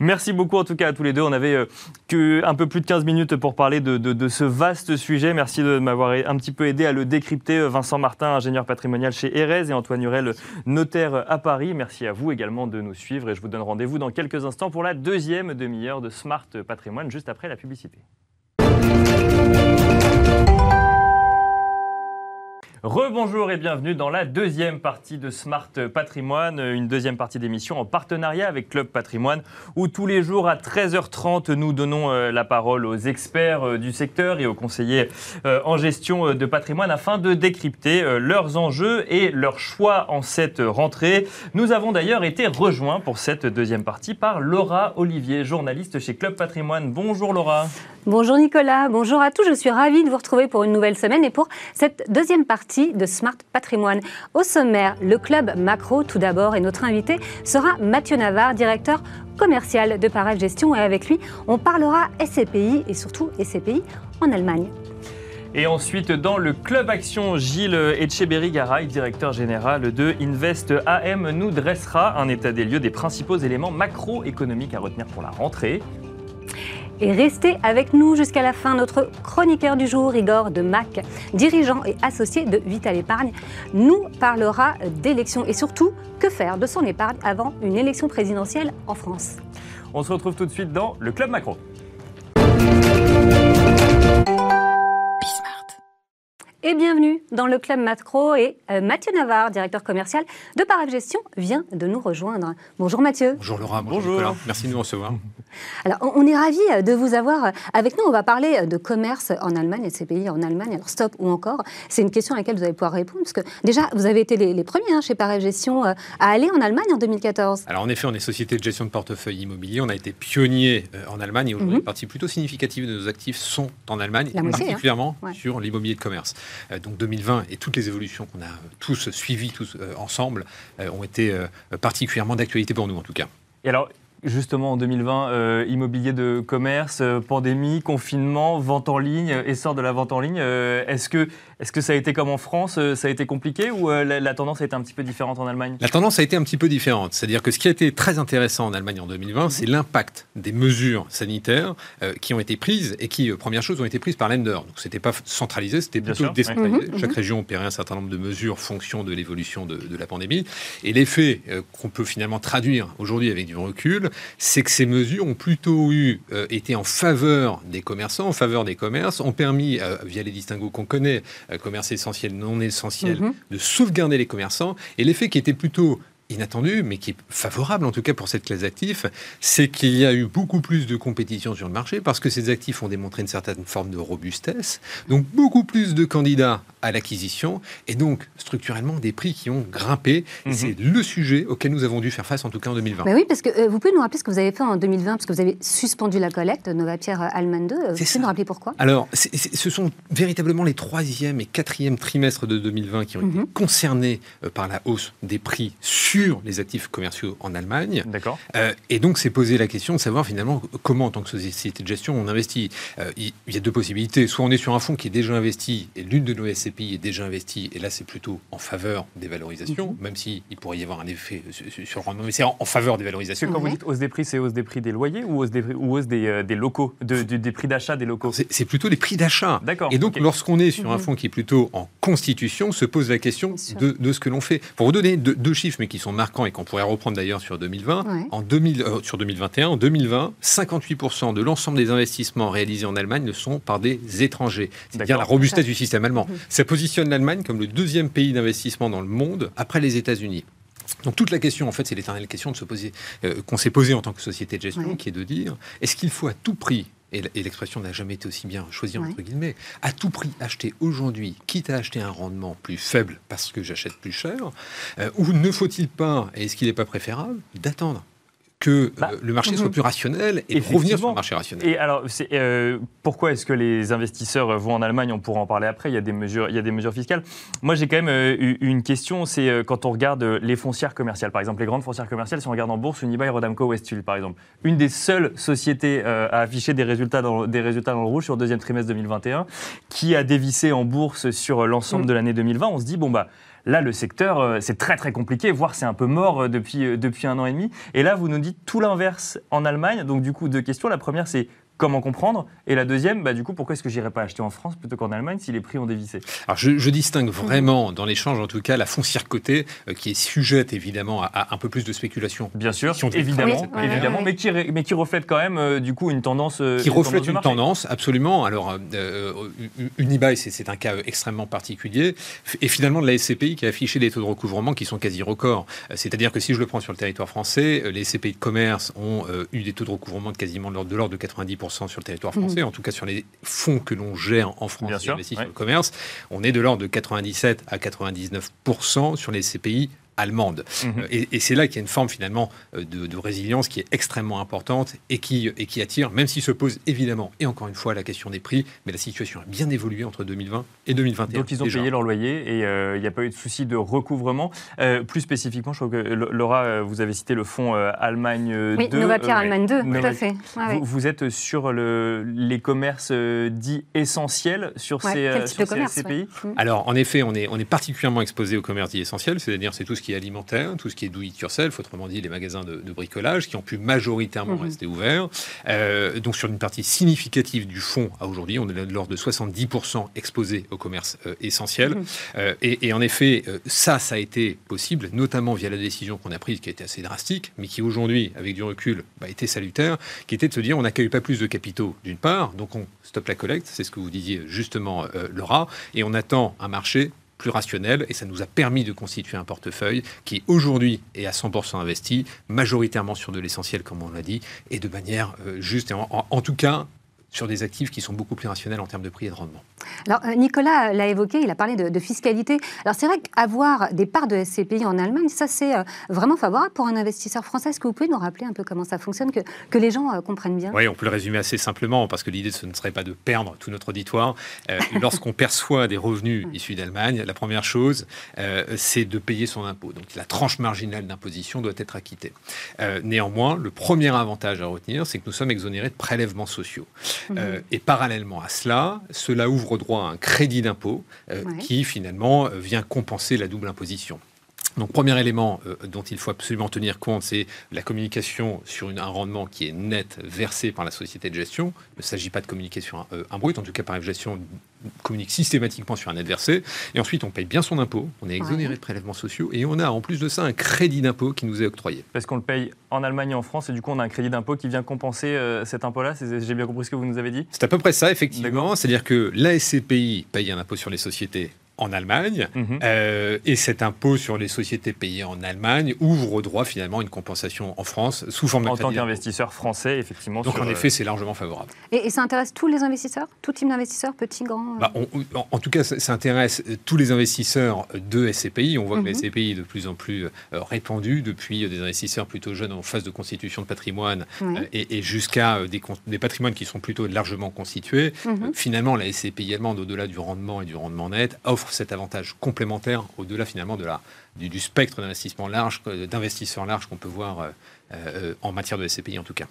Merci beaucoup en tout cas à tous les deux. On avait euh, que un peu plus de 15 minutes pour parler de, ce vaste sujet. Merci de m'avoir un petit peu aidé à le décrypter. Euh, Vincent Martin, ingénieur patrimonial chez Erez et Antoine Hurel, notaire à Paris. Merci à vous également de nous suivre et je vous donne rendez-vous dans quelques instants pour la deuxième demi-heure de Smart Patrimoine juste après la publicité. Rebonjour et bienvenue dans la deuxième partie de Smart Patrimoine, une deuxième partie d'émission en partenariat avec Club Patrimoine, où tous les jours à 13h30, nous donnons euh, la parole aux experts euh, du secteur et aux conseillers euh, en gestion de patrimoine afin de décrypter leurs enjeux et leurs choix en cette rentrée. Nous avons d'ailleurs été rejoints pour cette deuxième partie par Laura Olivier, journaliste chez Club Patrimoine. Bonjour Laura. Bonjour Nicolas, bonjour à tous. Je suis ravie de vous retrouver pour une nouvelle semaine et pour cette deuxième partie de Smart Patrimoine. Au sommaire, le club macro tout d'abord et notre invité sera Mathieu Navarre, directeur commercial de Parage Gestion et avec lui, on parlera SCPI et surtout SCPI en Allemagne. Et ensuite, dans le Club Action, Gilles Etcheberry-Garay, directeur général de Invest AM, nous dressera un état des lieux des principaux éléments macroéconomiques à retenir pour la rentrée. Et restez avec nous jusqu'à la fin. Notre chroniqueur du jour, Igor de Mac, dirigeant et associé de Vital Épargne, nous parlera d'élections et surtout que faire de son épargne avant une élection présidentielle en France? On se retrouve tout de suite dans le Club Macro. Et bienvenue dans le Club Macro. Et euh, Mathieu Navarre, directeur commercial de Parag Gestion, vient de nous rejoindre. Bonjour Mathieu. Bonjour Laura, bonjour, Merci de nous recevoir. Alors, on est ravis euh, de vous avoir avec nous. On va parler euh, de commerce en Allemagne et de ces pays en Allemagne. Alors, stop ou encore C'est une question à laquelle vous allez pouvoir répondre. Parce que déjà, vous avez été les, premiers hein, chez Parag Gestion à aller en Allemagne en 2014. Alors, en effet, on est société de gestion de portefeuille immobilier. On a été pionnier en Allemagne et aujourd'hui, mhm. une partie plutôt significative de nos actifs sont en Allemagne, hein. particulièrement sur l'immobilier de commerce. Euh, donc 2020 et toutes les évolutions qu'on a tous suivies tous euh, ensemble euh, ont été particulièrement d'actualité pour nous en tout cas. Et alors, justement en 2020, immobilier de commerce, pandémie, confinement, vente en ligne, essor de la vente en ligne. Est-ce que est-ce que ça a été comme en France euh, Ça a été compliqué ou euh, la, tendance a été un petit peu différente en Allemagne? La tendance a été un petit peu différente. C'est-à-dire que ce qui a été très intéressant en Allemagne en 2020, c'est l'impact des mesures sanitaires euh, qui ont été prises et qui, première chose, ont été prises par l'Ender. Donc c'était pas centralisé, c'était plutôt décentralisé. Mhm, Chaque mhm. région opérait un certain nombre de mesures fonction de l'évolution de, la pandémie. Et l'effet qu'on peut finalement traduire aujourd'hui avec du recul, c'est que ces mesures ont plutôt eu, été en faveur des commerçants, en faveur des commerces, ont permis, via les distinguos qu'on connaît, commerce essentiel, non essentiel, mhm. de sauvegarder les commerçants. Et l'effet qui était plutôt inattendu, mais qui est favorable en tout cas pour cette classe d'actifs, c'est qu'il y a eu beaucoup plus de compétition sur le marché parce que ces actifs ont démontré une certaine forme de robustesse, donc beaucoup plus de candidats à l'acquisition et donc structurellement des prix qui ont grimpé. Mhm. C'est le sujet auquel nous avons dû faire face en tout cas en 2020. oui, parce que euh, vous pouvez nous rappeler ce que vous avez fait en 2020 parce que vous avez suspendu la collecte de Nova Pierre Allemagne 2. Vous pouvez nous rappeler pourquoi? Alors, ce sont véritablement les troisième et quatrième trimestres de 2020 qui ont été mhm. concernés euh, par la hausse des prix sur les actifs commerciaux en Allemagne. D'accord. Euh, et donc, c'est posé la question de savoir finalement comment, en tant que société de gestion, on investit. Euh, il y a deux possibilités. Soit on est sur un fonds qui est déjà investi et l'une de nos SCPI est déjà investie, et là, c'est plutôt en faveur des valorisations, mhm. même s'il pourrait y avoir un effet sur le rendement, mais c'est en, faveur des valorisations. Quand vous dites hausse des prix, c'est hausse des prix des loyers ou hausse des, ou hausse des, euh, des locaux, de, des prix d'achat des locaux? C'est plutôt des prix d'achat. D'accord. Et donc, lorsqu'on est sur un mhm. fonds qui est plutôt en constitution, se pose la question de, de, ce que l'on fait. Pour vous donner deux, deux chiffres, mais qui sont marquant et qu'on pourrait reprendre d'ailleurs sur 2020, en 2000, euh, sur 2021, en 2020, 58% de l'ensemble des investissements réalisés en Allemagne le sont par des étrangers. C'est-à-dire la robustesse du système allemand. Ça positionne l'Allemagne comme le deuxième pays d'investissement dans le monde après les États-Unis. Donc toute la question, en fait, c'est l'éternelle question de se poser, euh, qu'on s'est posée en tant que société de gestion, qui est de dire est-ce qu'il faut à tout prix et l'expression n'a jamais été aussi bien choisie, entre guillemets, à tout prix acheter aujourd'hui, quitte à acheter un rendement plus faible parce que j'achète plus cher, euh, ou ne faut-il pas, et est-ce qu'il n'est pas préférable, d'attendre que bah, euh, le marché soit mhm. plus rationnel et revenir sur le marché rationnel. Et alors, euh, pourquoi est-ce que les investisseurs vont en Allemagne? On pourra en parler après. Il y a des mesures, il y a des mesures fiscales. Moi, j'ai quand même euh, une question. C'est quand on regarde les foncières commerciales, par exemple, les grandes foncières commerciales. Si on regarde en bourse, Unibail, Rodamco, Westfield, par exemple, une des seules sociétés à afficher des résultats dans, des résultats dans le rouge sur le deuxième trimestre 2021, qui a dévissé en bourse sur l'ensemble mm. de l'année 2020. On se dit bon bah Là, le secteur, euh, c'est très très compliqué, voire c'est un peu mort euh, depuis, euh, depuis un an et demi. Et là, vous nous dites tout l'inverse en Allemagne. Donc du coup, deux questions. La première, c'est Comment comprendre Et la deuxième, bah, du coup, pourquoi est-ce que j'irais pas acheter en France plutôt qu'en Allemagne si les prix ont dévissé? Alors, je, distingue vraiment dans l'échange, en tout cas, la foncière cotée, euh, qui est sujette évidemment à, un peu plus de spéculation. Bien sûr, évidemment, évidemment mais, qui, mais qui reflète quand même, euh, du coup, une tendance. Euh, qui reflète une tendance, absolument. Alors, Unibail, c'est un cas extrêmement particulier. Et finalement, de la SCPI qui a affiché des taux de recouvrement qui sont quasi records. C'est-à-dire que si je le prends sur le territoire français, les SCPI de commerce ont eu des taux de recouvrement de quasiment de l'ordre de 90% sur le territoire français, mhm. en tout cas sur les fonds que l'on gère en France qui investissent sur le commerce, on est de l'ordre de 97 à 99% sur les CPI allemande. Mhm. Euh, et, c'est là qu'il y a une forme finalement euh, de, résilience qui est extrêmement importante et qui, et qui attire, même s'il se pose évidemment, et encore une fois, la question des prix, mais la situation a bien évolué entre 2020 et 2021. Donc ils ont payé leur loyer et euh, il n'y a pas eu de souci de recouvrement. plus spécifiquement, je crois que Laura, vous avez cité le fonds Allemagne 2. Oui, Novapierre Allemagne 2, tout à fait. vous, êtes sur le, les commerces dits essentiels sur ces, sur ces, pays? Alors en effet, on est, on est particulièrement exposé aux commerces dits essentiels, c'est-à-dire c'est tout ce qui alimentaire, tout ce qui est do it yourself, autrement dit les magasins de, bricolage, qui ont pu majoritairement mhm. rester ouverts. Euh, donc sur une partie significative du fonds à aujourd'hui, on est de l'ordre de 70% exposé au commerce euh, essentiel. Mhm. Euh, et, en effet, ça, ça a été possible, notamment via la décision qu'on a prise, qui a été assez drastique, mais qui aujourd'hui, avec du recul, a été salutaire, qui était de se dire on n'accueille pas plus de capitaux d'une part, donc on stoppe la collecte, c'est ce que vous disiez justement, Laura, et on attend un marché plus rationnel et ça nous a permis de constituer un portefeuille qui aujourd'hui est à 100% investi, majoritairement sur de l'essentiel comme on l'a dit, et de manière euh, juste en, tout cas sur des actifs qui sont beaucoup plus rationnels en termes de prix et de rendement. Alors, euh, Nicolas l'a évoqué, il a parlé de, fiscalité. Alors, c'est vrai qu'avoir des parts de SCPI en Allemagne, ça, c'est euh, vraiment favorable pour un investisseur français. Est-ce que vous pouvez nous rappeler un peu comment ça fonctionne, que, que les gens euh, comprennent bien? Oui, on peut le résumer assez simplement, parce que l'idée, ce ne serait pas de perdre tout notre auditoire. Lorsqu'on perçoit des revenus issus d'Allemagne, la première chose, c'est de payer son impôt. Donc, la tranche marginale d'imposition doit être acquittée. néanmoins, le premier avantage à retenir, c'est que nous sommes exonérés de prélèvements sociaux. Mmh. et parallèlement à cela, cela ouvre droit à un crédit d'impôt euh, qui finalement euh, vient compenser la double imposition. Donc, premier élément euh, dont il faut absolument tenir compte, c'est la communication sur un rendement qui est net versé par la société de gestion. Il ne s'agit pas de communiquer sur un, brut, en tout cas par une gestion communique systématiquement sur un net versé. Et ensuite, on paye bien son impôt, on est exonéré de prélèvements sociaux et on a en plus de ça un crédit d'impôt qui nous est octroyé. Parce qu'on le paye en Allemagne et en France et du coup, on a un crédit d'impôt qui vient compenser euh, cet impôt-là. J'ai bien compris ce que vous nous avez dit? C'est à peu près ça, effectivement. C'est-à-dire que la SCPI paye un impôt sur les sociétés en Allemagne. Mhm. Euh, et cet impôt sur les sociétés payées en Allemagne ouvre au droit finalement une compensation en France sous forme de En tant qu'investisseur français, effectivement. Donc en effet, euh, c'est largement favorable. Et, ça intéresse tous les investisseurs? Tout type d'investisseurs, petits, grands bah, en, tout cas, ça, intéresse tous les investisseurs de SCPI. On voit que la mhm. SCPI est de plus en plus euh, répandue depuis des investisseurs plutôt jeunes en phase de constitution de patrimoine et, jusqu'à des, des, patrimoines qui sont plutôt largement constitués. Mhm. finalement, la SCPI allemande, au-delà du rendement et du rendement net, offre cet avantage complémentaire au-delà finalement de la, du, spectre d'investissement large, d'investisseurs larges qu'on peut voir euh, euh, en matière de SCPI en tout cas.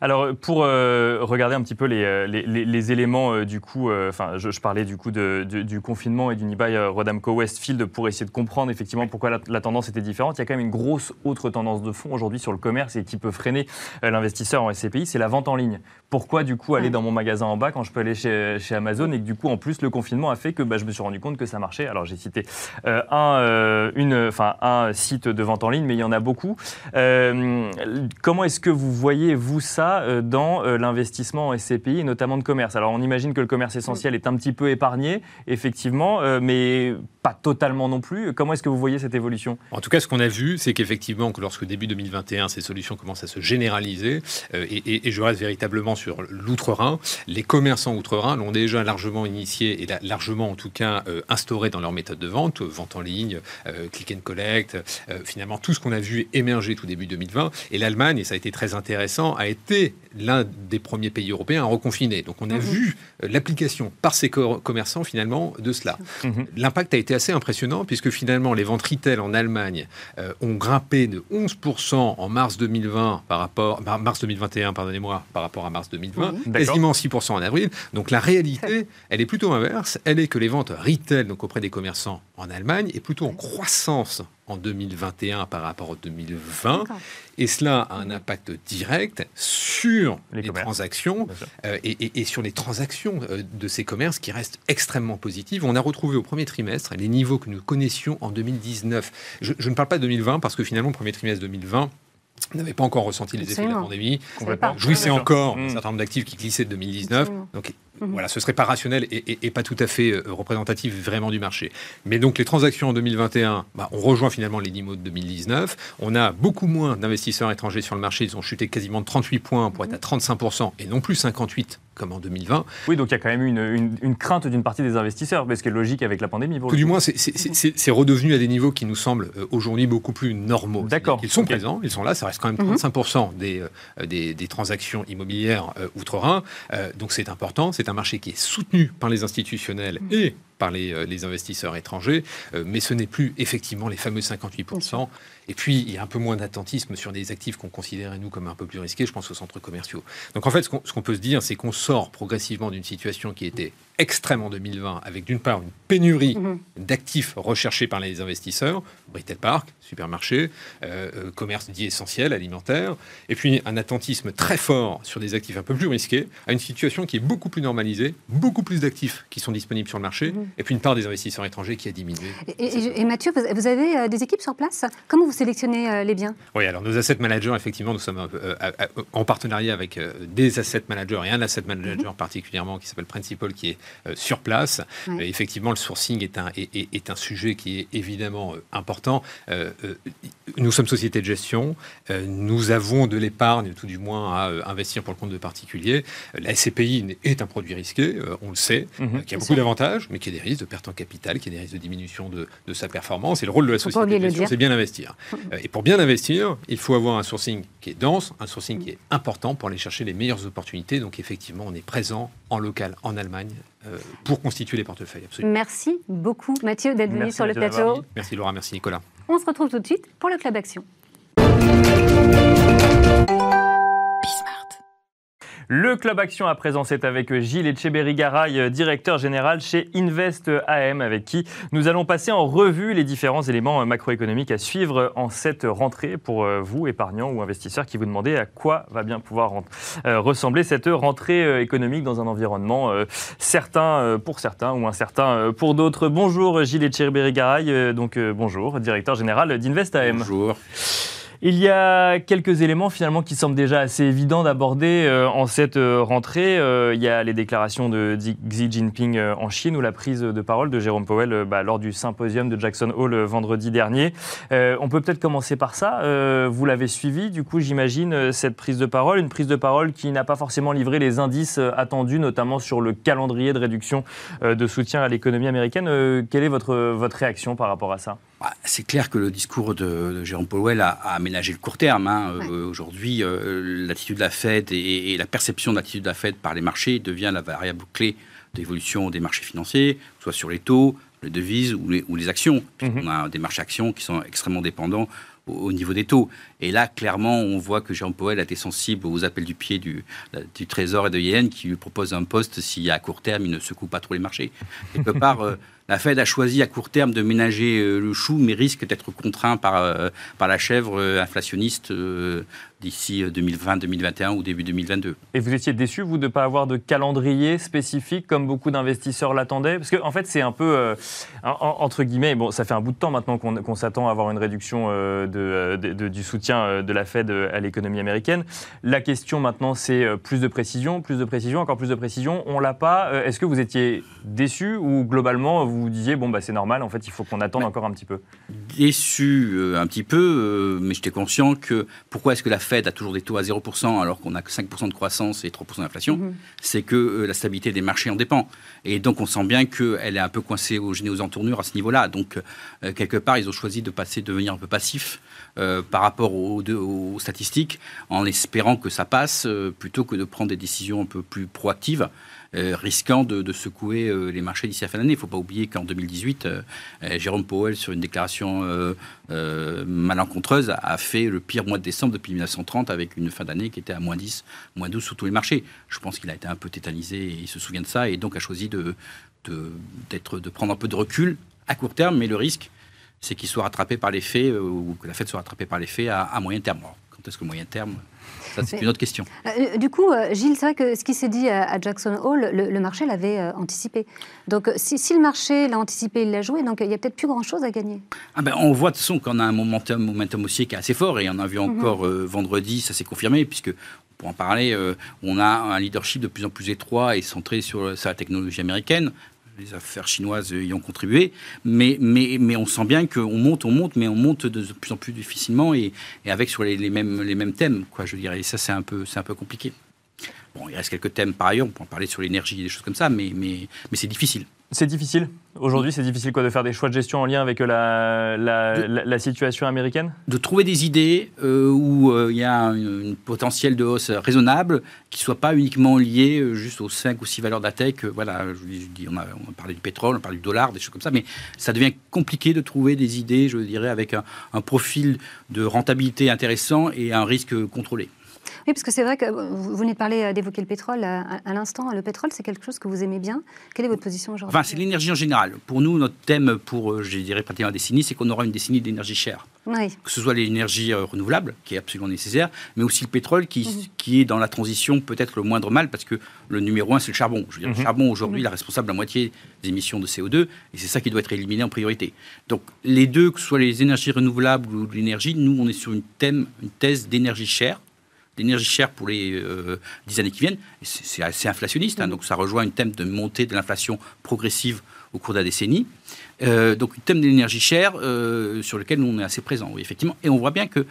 Alors, pour euh, regarder un petit peu les, les, éléments du coup, enfin, je, parlais du coup de, du confinement et du Nibai Rodamco Westfield pour essayer de comprendre effectivement pourquoi la, tendance était différente. Il y a quand même une grosse autre tendance de fond aujourd'hui sur le commerce et qui peut freiner l'investisseur en SCPI, c'est la vente en ligne. Pourquoi du coup aller dans mon magasin en bas quand je peux aller chez, chez Amazon et que du coup en plus le confinement a fait que bah, je me suis rendu compte que ça marchait. Alors j'ai cité un, une, enfin, un site de vente en ligne, mais il y en a beaucoup. comment est-ce que vous voyez vous ça euh, dans euh, l'investissement en SCPI, et notamment de commerce? Alors on imagine que le commerce essentiel est un petit peu épargné, effectivement, euh, mais pas totalement non plus. Comment est-ce que vous voyez cette évolution? En tout cas, ce qu'on a vu, c'est qu'effectivement, que lorsque début 2021, ces solutions commencent à se généraliser, et, je reste véritablement sur l'outre-Rhin, les commerçants outre-Rhin l'ont déjà largement initié et largement en tout cas instauré dans leur méthode de vente, vente en ligne, click and collect, finalement tout ce qu'on a vu émerger tout début 2020. Et l'Allemagne, et ça a été très intéressant, a été l'un des premiers pays européens à reconfiner. Donc on a mhm. vu euh, l'application par ces commerçants finalement de cela. Mhm. L'impact a été assez impressionnant puisque finalement les ventes retail en Allemagne euh, ont grimpé de 11% en mars 2020 par rapport mars 2021 pardonnez-moi par rapport à mars 2020, quasiment 6% en avril. Donc la réalité, elle est plutôt inverse. Elle est que les ventes retail donc auprès des commerçants en Allemagne est plutôt en croissance en 2021 par rapport à 2020. Et cela a un impact direct sur les, transactions euh, et, sur les transactions euh, de ces commerces qui restent extrêmement positives. On a retrouvé au premier trimestre les niveaux que nous connaissions en 2019. Je, je ne parle pas de 2020 parce que finalement, le premier trimestre 2020, n'avait pas encore ressenti les effets de la pandémie, jouissait encore un certain nombre d'actifs qui glissaient de 2019. Donc mhm. voilà, ce serait pas rationnel et, pas tout à fait euh, représentatif vraiment du marché. Mais donc les transactions en 2021, bah, on rejoint finalement les niveaux de 2019. On a beaucoup moins d'investisseurs étrangers sur le marché. Ils ont chuté quasiment de 38 points pour être à 35% et non plus 58 comme en 2020. Oui, donc il y a quand même une, une, crainte d'une partie des investisseurs, parce que logique avec la pandémie. Tout du moins, c'est redevenu à des niveaux qui nous semblent euh, aujourd'hui beaucoup plus normaux. D'accord. Ils sont présents, ils sont là, ça reste quand même 35% mhm. des, euh, des, des, transactions immobilières euh, outre-Rhin. donc c'est important, c'est un marché qui est soutenu par les institutionnels mhm. et par les, les, investisseurs étrangers, mais ce n'est plus effectivement les fameux 58%. Et puis, il y a un peu moins d'attentisme sur des actifs qu'on considérait, nous, comme un peu plus risqués. Je pense aux centres commerciaux. Donc, en fait, ce qu'on peut se dire, c'est qu'on sort progressivement d'une situation qui était extrême en 2020, avec d'une part une pénurie mhm. d'actifs recherchés par les investisseurs, retail park, supermarché, euh, euh, commerce dit essentiel, alimentaire, et puis un attentisme très fort sur des actifs un peu plus risqués, à une situation qui est beaucoup plus normalisée, beaucoup plus d'actifs qui sont disponibles sur le marché, mhm. et puis une part des investisseurs étrangers qui a diminué. Et, Mathieu, vous avez euh, des équipes sur place? Comment vous sélectionnez les biens Oui, alors nos asset managers, effectivement, nous sommes en partenariat avec des asset managers et un asset manager mhm. particulièrement qui s'appelle Principal, qui est sur place. effectivement, le sourcing est un, est, est un sujet qui est évidemment important. Euh, nous sommes société de gestion, euh, nous avons de l'épargne, tout du moins, à euh, investir pour le compte de particuliers. La SCPI est un produit risqué, on le sait, mhm. qui a beaucoup d'avantages, mais qui a des risques de perte en capital, qui a des risques de diminution de, sa performance. Et le rôle de la société de gestion, c'est bien investir. Et pour bien investir, il faut avoir un sourcing qui est dense, un sourcing qui est important pour aller chercher les meilleures opportunités. Donc effectivement, on est présent en local en Allemagne pour constituer les portefeuilles. Absolument. Merci beaucoup Mathieu d'être venu sur le plateau. Merci Laura, merci Nicolas. On se retrouve tout de suite pour le Club Action. Le Club Action à présent, c'est avec Gilles Etcheberry-Garay, directeur général chez Invest AM, avec qui nous allons passer en revue les différents éléments macroéconomiques à suivre en cette rentrée pour euh, vous, épargnants ou investisseurs, qui vous demandez à quoi va bien pouvoir euh, ressembler cette rentrée euh, économique dans un environnement certain pour certains ou incertain pour d'autres. Bonjour Gilles Etcheberry-Garay, donc bonjour, directeur général d'Invest AM. Bonjour. Il y a quelques éléments finalement qui semblent déjà assez évidents d'aborder euh, en cette euh, rentrée. Euh, il y a les déclarations de Xi Jinping en Chine ou la prise de parole de Jérôme Powell bah, lors du symposium de Jackson Hole vendredi dernier. on peut peut-être commencer par ça. vous l'avez suivi, du coup, j'imagine, cette prise de parole. Une prise de parole qui n'a pas forcément livré les indices attendus, notamment sur le calendrier de réduction de soutien à l'économie américaine. quelle est votre, votre réaction par rapport à ça? C'est clair que le discours de, Jérôme Powell a, aménagé le court terme. Hein. Euh, aujourd'hui, euh, l'attitude de la Fed et, la perception de l'attitude de la Fed par les marchés devient la variable clé d'évolution des marchés financiers, soit sur les taux, les devises ou les, actions. Mhm. On a des marchés actions qui sont extrêmement dépendants au, niveau des taux. Et là, clairement, on voit que Jérôme Powell a été sensible aux appels du pied du, du Trésor et de Yellen qui lui propose un poste si à court terme, il ne secoue pas trop les marchés. Quelque part, euh, la Fed a choisi à court terme de ménager euh, le chou, mais risque d'être contraint par, euh, par la chèvre inflationniste d'ici 2020, 2021 ou début 2022. Et vous étiez déçu, vous, de ne pas avoir de calendrier spécifique comme beaucoup d'investisseurs l'attendaient? Parce qu'en en fait, c'est un peu, entre guillemets, bon, ça fait un bout de temps maintenant qu'on s'attend à avoir une réduction de, du soutien de la Fed à l'économie américaine. La question maintenant, c'est plus de précision, plus de précision, encore plus de précision. On l'a pas. Est-ce que vous étiez déçu ou globalement, vous vous disiez, bon, bah, c'est normal, en fait, il faut qu'on attende encore un petit peu? Déçu euh, un petit peu, euh, mais j'étais conscient que pourquoi est-ce que la Fed a toujours des taux à 0% alors qu'on a que 5% de croissance et 3% d'inflation mhm. C'est que euh, la stabilité des marchés en dépend. Et donc, on sent bien qu'elle est un peu coincée au aux entournures à ce niveau-là. Donc, quelque part, ils ont choisi de passer, de devenir un peu passif par rapport aux, aux, statistiques, en espérant que ça passe, plutôt que de prendre des décisions un peu plus proactives. Euh, risquant de, secouer euh, les marchés d'ici la fin d'année. Il ne faut pas oublier qu'en 2018, euh, Jérôme Powell, sur une déclaration malencontreuse, a fait le pire mois de décembre depuis 1930 avec une fin d'année qui était à moins 10, moins 12 sur tous les marchés. Je pense qu'il a été un peu tétanisé et il se souvient de ça et donc a choisi de, de, de prendre un peu de recul à court terme, mais le risque, c'est qu'il soit rattrapé par les faits, ou que la Fed soit rattrapée par les faits à, moyen terme. Est-ce que moyen terme ça, c'est une autre question. Euh, du coup, euh, Gilles, c'est vrai que ce qui s'est dit à, Jackson Hole, le, marché l'avait euh, anticipé. Donc, si, le marché l'a anticipé, il l'a joué, donc il n'y a peut-être plus grand-chose à gagner. Ah ben, on voit de toute façon qu'on a un momentum, momentum haussier qui est assez fort, et on a vu mhm. encore vendredi, ça s'est confirmé, puisque pour en parler, on a un leadership de plus en plus étroit et centré sur, sur la technologie américaine les affaires chinoises y ont contribué, mais, mais, mais on sent bien qu'on monte, on monte, mais on monte de plus en plus difficilement et, et avec sur les, mêmes, les mêmes thèmes, quoi, je dirais. Et ça, c'est un, peu, un peu compliqué. Bon, il reste quelques thèmes par ailleurs, on peut en parler sur l'énergie, des choses comme ça, mais, mais, mais c'est difficile. C'est difficile Aujourd'hui, c'est difficile quoi, de faire des choix de gestion en lien avec euh, la, la, situation américaine? De trouver des idées euh, où euh, il y a un, potentiel de hausse raisonnable qui ne soit pas uniquement lié juste aux 5 ou 6 valeurs de la tech. voilà, je, dis, on, a, on a parlé du pétrole, on parle du dollar, des choses comme ça, mais ça devient compliqué de trouver des idées, je dirais, avec un, un profil de rentabilité intéressant et un risque contrôlé. Oui, parce que c'est vrai que vous venez de parler, euh, d'évoquer le pétrole euh, à, l'instant. Le pétrole, c'est quelque chose que vous aimez bien. Quelle est votre position aujourd'hui? Enfin, c'est l'énergie en général. Pour nous, notre thème pour, euh, je dirais, pratiquement la décennie, c'est qu'on aura une décennie d'énergie chère. Oui. Que ce soit l'énergie renouvelable, qui est absolument nécessaire, mais aussi le pétrole, qui, mhm. qui est dans la transition peut-être le moindre mal, parce que le numéro un, c'est le charbon. Je veux dire, le mhm. charbon, aujourd'hui, il est responsable de la moitié des émissions de CO2, et c'est ça qui doit être éliminé en priorité. Donc, les deux, que ce soit les énergies renouvelables ou l'énergie, nous, on est sur une, thème, une thèse d'énergie chère, d'énergie chère pour les euh, dix années qui viennent. C'est assez inflationniste, hein, donc ça rejoint une thème de montée de l'inflation progressive au cours de la décennie. Euh, donc, un thème d'énergie chère euh, sur lequel nous, on est assez présent, oui, effectivement. Et on voit bien que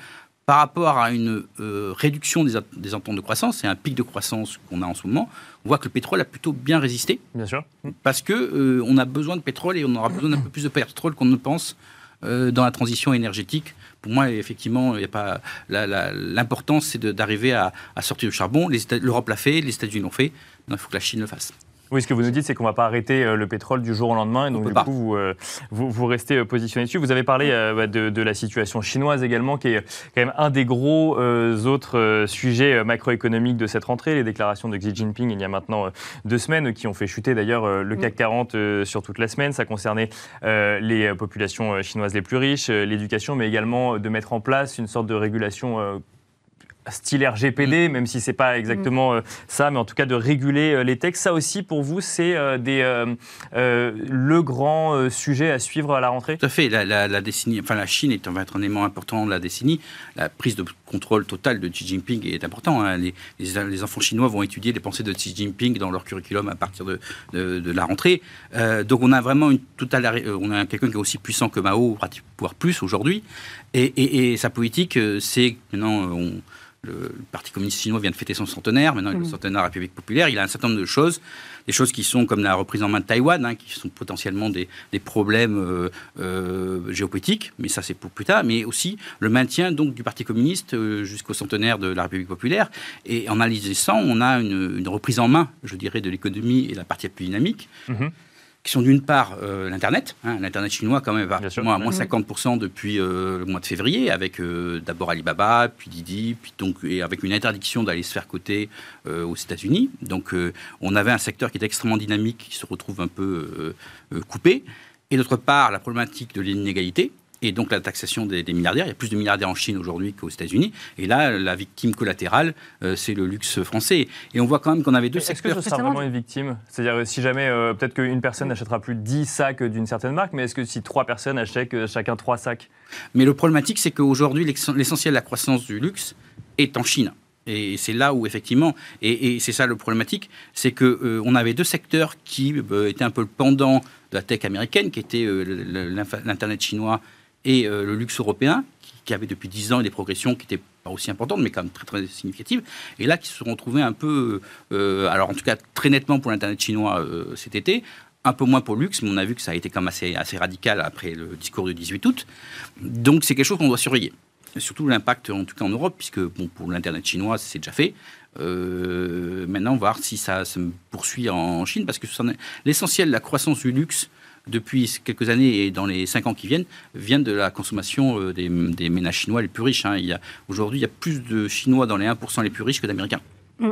par rapport à une réduction des, des ententes de croissance et un pic de croissance qu'on a en ce moment, on voit que le pétrole a plutôt bien résisté. Bien sûr. Parce que on a besoin de pétrole et on aura besoin d'un peu plus de pétrole qu'on ne pense dans la transition énergétique pour moi, effectivement, il a pas l'important, c'est d'arriver à, à, sortir du charbon. L'Europe l'a fait, les États-Unis l'ont fait. il faut que la Chine le fasse. Oui, ce que vous nous dites, c'est qu'on ne va pas arrêter euh, le pétrole du jour au lendemain. Et donc, du coup, euh, vous, vous, restez euh, positionné dessus. Vous avez parlé de, la situation chinoise également, qui est quand même un des gros autres sujets macroéconomiques de cette rentrée. Les déclarations de Xi Jinping il y a maintenant deux semaines, qui ont fait chuter d'ailleurs le CAC 40 sur toute la semaine. Ça concernait les populations chinoises les plus riches, l'éducation, mais également de mettre en place une sorte de régulation style RGPD, mm. même si c'est pas exactement mm. euh, ça, mais en tout cas de réguler euh, les textes. Ça aussi, pour vous, c'est euh, le grand sujet à suivre à la rentrée? Tout à fait. La, décennie, enfin la Chine est, va être un élément important de la décennie. La prise de contrôle total de Xi Jinping est important. Hein. Les, les, enfants chinois vont étudier les pensées de Xi Jinping dans leur curriculum à partir de, de, la rentrée. donc on a vraiment une totale, on a quelqu'un qui est aussi puissant que Mao, voire plus aujourd'hui. Et, et, sa politique, c'est maintenant on le, Parti communiste chinois vient de fêter son centenaire, maintenant il est le mmh. centenaire de la République populaire. Il a un certain nombre de choses, des choses qui sont comme la reprise en main de Taïwan, hein, qui sont potentiellement des, problèmes euh, euh, géopolitiques, mais ça c'est pour plus tard, mais aussi le maintien donc du Parti communiste euh, jusqu'au centenaire de la République populaire. Et en analysant ça, on a une, reprise en main, je dirais, de l'économie et la partie plus dynamique. Mmh qui sont d'une part euh, l'Internet. Hein, L'Internet chinois, quand même, va à moins 50% depuis euh, le mois de février, avec euh, d'abord Alibaba, puis Didi, puis donc, et avec une interdiction d'aller se faire coter aux États-Unis. Donc, on avait un secteur qui était extrêmement dynamique, qui se retrouve un peu coupé. Et d'autre part, la problématique de l'inégalité et donc la taxation des, milliardaires. Il y a plus de milliardaires en Chine aujourd'hui qu'aux États-Unis. Et là, la victime collatérale, euh, c'est le luxe français. Et on voit quand même qu'on avait deux secteurs. Est-ce que ce sera vraiment une victime? C'est-à-dire, si jamais, euh, peut-être qu'une personne n'achètera plus 10 sacs d'une certaine marque, mais est-ce que si trois personnes achètent euh, chacun trois sacs? Mais le problématique, c'est qu'aujourd'hui, l'essentiel de la croissance du luxe est en Chine. Et c'est là où effectivement, et, c'est ça le problématique, c'est que on avait deux secteurs qui étaient un peu le pendant de la tech américaine, qui était l'internet chinois et euh, le luxe européen, qui, avait depuis 10 ans des progressions qui n'étaient pas aussi importantes, mais quand même très, très significatives, et là qui se sont retrouvés un peu, euh, alors en tout cas très nettement pour l'Internet chinois euh, cet été, un peu moins pour le luxe, mais on a vu que ça a été quand même assez, assez radical après le discours du 18 août. Donc c'est quelque chose qu'on doit surveiller. surtout l'impact, en tout cas en Europe, puisque bon, pour l'Internet chinois, c'est déjà fait. maintenant, voir si ça se poursuit en Chine, parce que l'essentiel de la croissance du luxe depuis quelques années et dans les cinq ans qui viennent, viennent de la consommation euh, des, ménages chinois les plus riches. Hein. Aujourd'hui, il y a plus de Chinois dans les 1% les plus riches que d'Américains. Mm.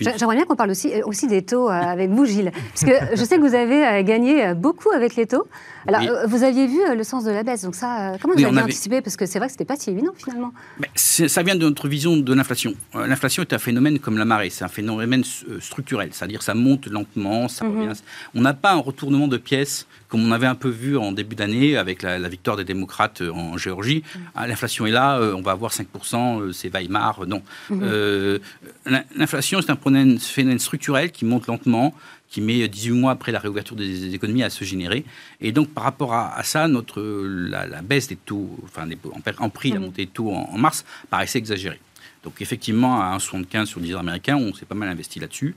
J'aimerais bien qu'on parle aussi, aussi des taux avec vous, Gilles. Parce que je sais que vous avez gagné beaucoup avec les taux. Alors, vous aviez vu le sens de la baisse. Donc, ça, comment vous avez anticipé? Parce que c'est vrai que ce n'était pas si évident, finalement. Mais ça vient de notre vision de l'inflation. L'inflation est un phénomène comme la marée. C'est un phénomène structurel. C'est-à-dire ça monte lentement, ça mhm. revient. On n'a pas un retournement de pièces comme on avait un peu vu en début d'année avec la, victoire des démocrates euh, en Géorgie. Mm. Ah, l'inflation est là, euh, on va avoir 5%, euh, c'est Weimar. Non. Mm-hmm. L'inflation, c'est un phénomène structurel qui monte lentement, qui met 18 mois après la réouverture des économies à se générer. Et donc, par rapport à, ça, notre, la, baisse des taux, enfin, en, prix, la mm-hmm. montée des taux en, mars, paraissait exagérée. Donc, effectivement, à 1,75 sur le 10 américain, on s'est pas mal investi là-dessus.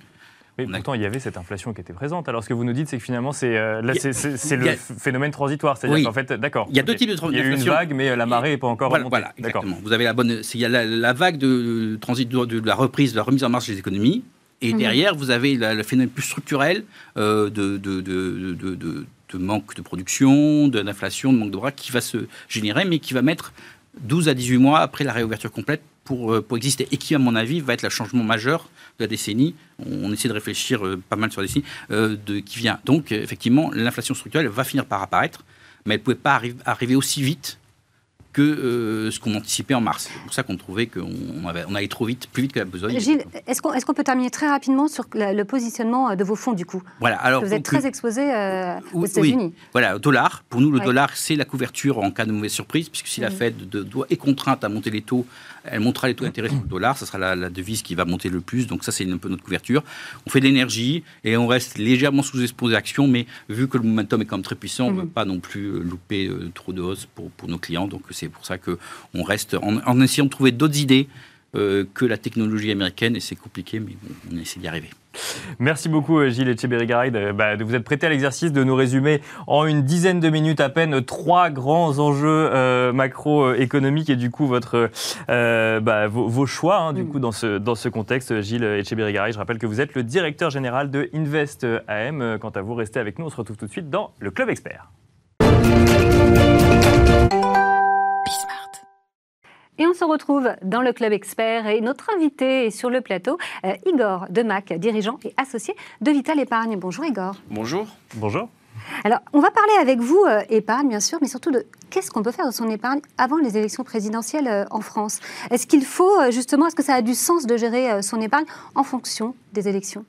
Mais pourtant, il y avait cette inflation qui était présente. Alors, ce que vous nous dites, c'est que finalement, c'est euh, le phénomène transitoire. C'est-à-dire qu'en fait, d'accord. Il y a deux types de transition. Il y a eu une vague, mais la marée n'est pas encore voilà, Voilà, exactement. Vous avez la bonne. Il y a la, vague de, transit de, la reprise, de la remise en marche des économies. Et mhm. derrière, vous avez le phénomène plus structurel euh, de, de, de, manque de production, d'inflation, de manque de bras qui va se générer, mais qui va mettre 12 à 18 mois après la réouverture complète pour, euh, pour exister. Et qui, à mon avis, va être le changement majeur de la décennie. On essaie de réfléchir euh, pas mal sur la décennie euh, de, qui vient. Donc, effectivement, l'inflation structurelle va finir par apparaître, mais elle ne pouvait pas arriver aussi vite que euh, ce qu'on anticipait en mars. C'est pour ça qu'on trouvait qu'on on allait trop vite, plus vite que la besoin. Gilles, est-ce qu'on peut terminer très rapidement sur le positionnement de vos fonds du coup? Voilà. Alors, vous êtes très exposé aux États-Unis. Voilà, au dollar. Pour nous, le dollar, c'est la couverture en cas de mauvaise surprise, puisque si la Fed doit, est contrainte à monter les taux, elle montera les taux d'intérêt sur le dollar. Ce sera la, devise qui va monter le plus. Donc ça, c'est un peu notre couverture. On fait de l'énergie et on reste légèrement sous-exposé actions, mais vu que le momentum est quand même très puissant, on ne veut mhm. pas non plus euh, louper euh, trop de hausse pour, pour nos clients. Donc c'est pour ça qu'on reste en, essayant de trouver d'autres idées euh, que la technologie américaine, et c'est compliqué, mais on essaie d'y arriver. Merci beaucoup euh, Gilles Etcheberry-Garay de, bah, de, vous être prêté à l'exercice de nous résumer en une dizaine de minutes à peine trois grands enjeux euh, macroéconomiques et du coup votre, bah, vos, choix hein, du mm. coup dans ce, dans ce contexte. Gilles Etcheberry-Garay, je rappelle que vous êtes le directeur général de Invest AM. Quant à vous, restez avec nous, on se retrouve tout de suite dans le Club Expert. Et on se retrouve dans le Club Expert et notre invité est sur le plateau, euh, Igor Demac, dirigeant et associé de Vital Épargne. Bonjour Igor. Bonjour. Bonjour. Alors, on va parler avec vous, euh, épargne bien sûr, mais surtout de qu'est-ce qu'on peut faire de son épargne avant les élections présidentielles euh, en France? Est-ce qu'il faut justement, est-ce que ça a du sens de gérer son épargne en fonction des élections?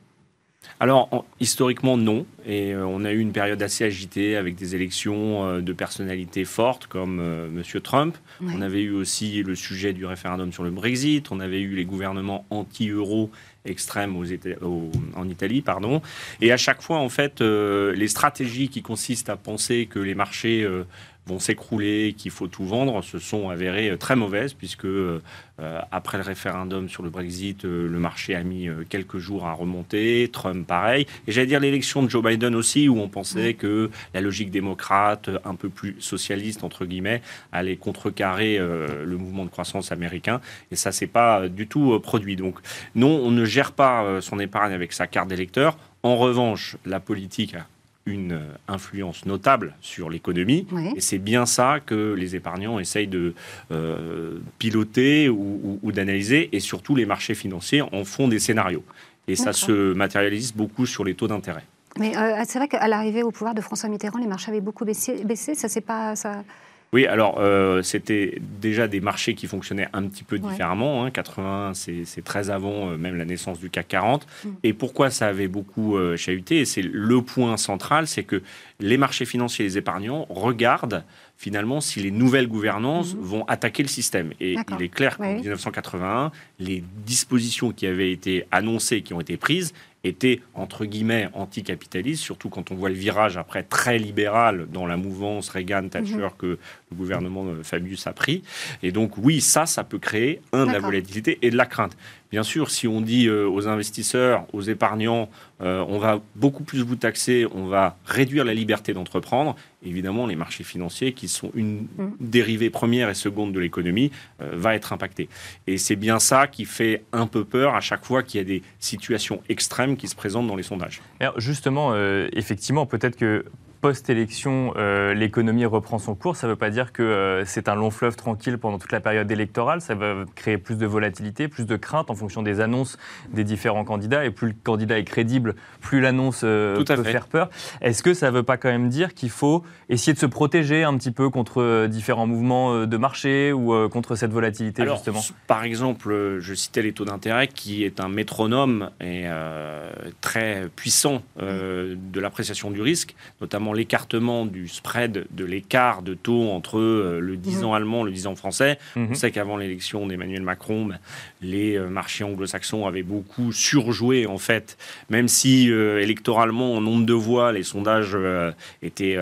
Alors, historiquement, non. Et euh, on a eu une période assez agitée avec des élections euh, de personnalités fortes comme euh, M. Trump. On avait eu aussi le sujet du référendum sur le Brexit. On avait eu les gouvernements anti-euro extrêmes en Italie. Pardon. Et à chaque fois, en fait, les stratégies qui consistent à penser que les marchés vont s'écrouler, qu'il faut tout vendre, se sont avérées euh, très mauvaises, puisque euh, après le référendum sur le Brexit, euh, le marché a mis quelques jours à remonter, Trump pareil, et j'allais dire l'élection de Joe Biden aussi, où on pensait que la logique démocrate, un peu plus socialiste, entre guillemets, allait contrecarrer le mouvement de croissance américain, et ça s'est pas du tout produit. Donc non, on ne gère pas son épargne avec sa carte d'électeur. En revanche, la politique une influence notable sur l'économie. Et c'est bien ça que les épargnants essayent de euh, piloter ou, d'analyser. Et surtout, les marchés financiers en font des scénarios. Et ça se matérialise beaucoup sur les taux d'intérêt. Mais euh, c'est vrai qu'à l'arrivée au pouvoir de François Mitterrand, les marchés avaient beaucoup baissé. baissé. Ça, c'est pas ça. Oui, alors euh, c'était déjà des marchés qui fonctionnaient un petit peu différemment. 80, hein. c'est très avant même la naissance du CAC 40. Mm. Et pourquoi ça avait beaucoup chahuté? Et c'est le point central, c'est que les marchés financiers et les épargnants regardent finalement si les nouvelles gouvernances mhm. vont attaquer le système. Et il est clair qu'en 1981, les dispositions qui avaient été annoncées, qui ont été prises, étaient entre guillemets anticapitalistes, surtout quand on voit le virage après très libéral dans la mouvance Reagan-Thatcher mhm. que le gouvernement Fabius a pris. Et donc oui, ça, ça peut créer un de la volatilité et de la crainte. Bien sûr, si on dit euh, aux investisseurs, aux épargnants, euh, on va beaucoup plus vous taxer, on va réduire la liberté d'entreprendre, évidemment, les marchés financiers, qui sont une mm. dérivée première et seconde de l'économie, euh, va être impacté. Et c'est bien ça qui fait un peu peur à chaque fois qu'il y a des situations extrêmes qui se présentent dans les sondages. Alors justement, effectivement, peut-être que post-élection, euh, l'économie reprend son cours, ça ne veut pas dire que euh, c'est un long fleuve tranquille pendant toute la période électorale. Ça va créer plus de volatilité, plus de crainte en fonction des annonces des différents candidats. Et plus le candidat est crédible, plus l'annonce peut faire peur. Est-ce que ça ne veut pas quand même dire qu'il faut essayer de se protéger un petit peu contre différents mouvements de marché ou contre cette volatilité justement? Par exemple, je citais les taux d'intérêt qui est un métronome et très puissant de l'appréciation du risque, notamment l'écartement du spread, de l'écart de taux entre euh, le 10 ans mhm. allemand et le 10 ans français. On mhm. sait qu'avant l'élection d'Emmanuel Macron, ben, les euh, marchés anglo-saxons avaient beaucoup surjoué, en fait, même si euh, électoralement, en nombre de voix, les sondages étaient.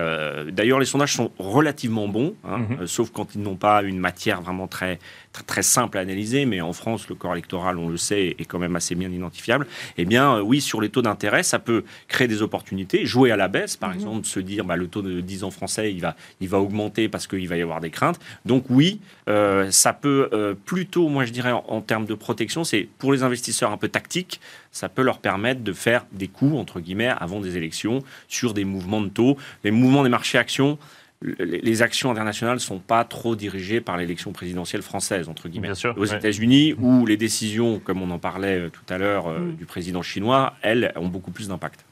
D'ailleurs, les sondages sont relativement bons, hein, mhm. sauf quand ils n'ont pas une matière vraiment très très, simple à analyser, mais en France, le corps électoral, on le sait, est quand même assez bien identifiable. Eh bien, euh, oui, sur les taux d'intérêt, ça peut créer des opportunités, jouer à la baisse, par mhm. exemple, se dire bah, le taux de 10 ans français, il va, il va augmenter parce qu'il va y avoir des craintes. Donc oui, euh, ça peut euh, plutôt, moi je dirais, en, termes de protection, c'est pour les investisseurs un peu tactiques, ça peut leur permettre de faire des coups, entre guillemets, avant des élections, sur des mouvements de taux. Les mouvements des marchés actions, les actions internationales ne sont pas trop dirigées par l'élection présidentielle française, entre guillemets. Aux États-Unis, où les décisions, comme on en parlait euh, tout à l'heure, euh, mm. du président chinois, elles ont beaucoup plus d'impact.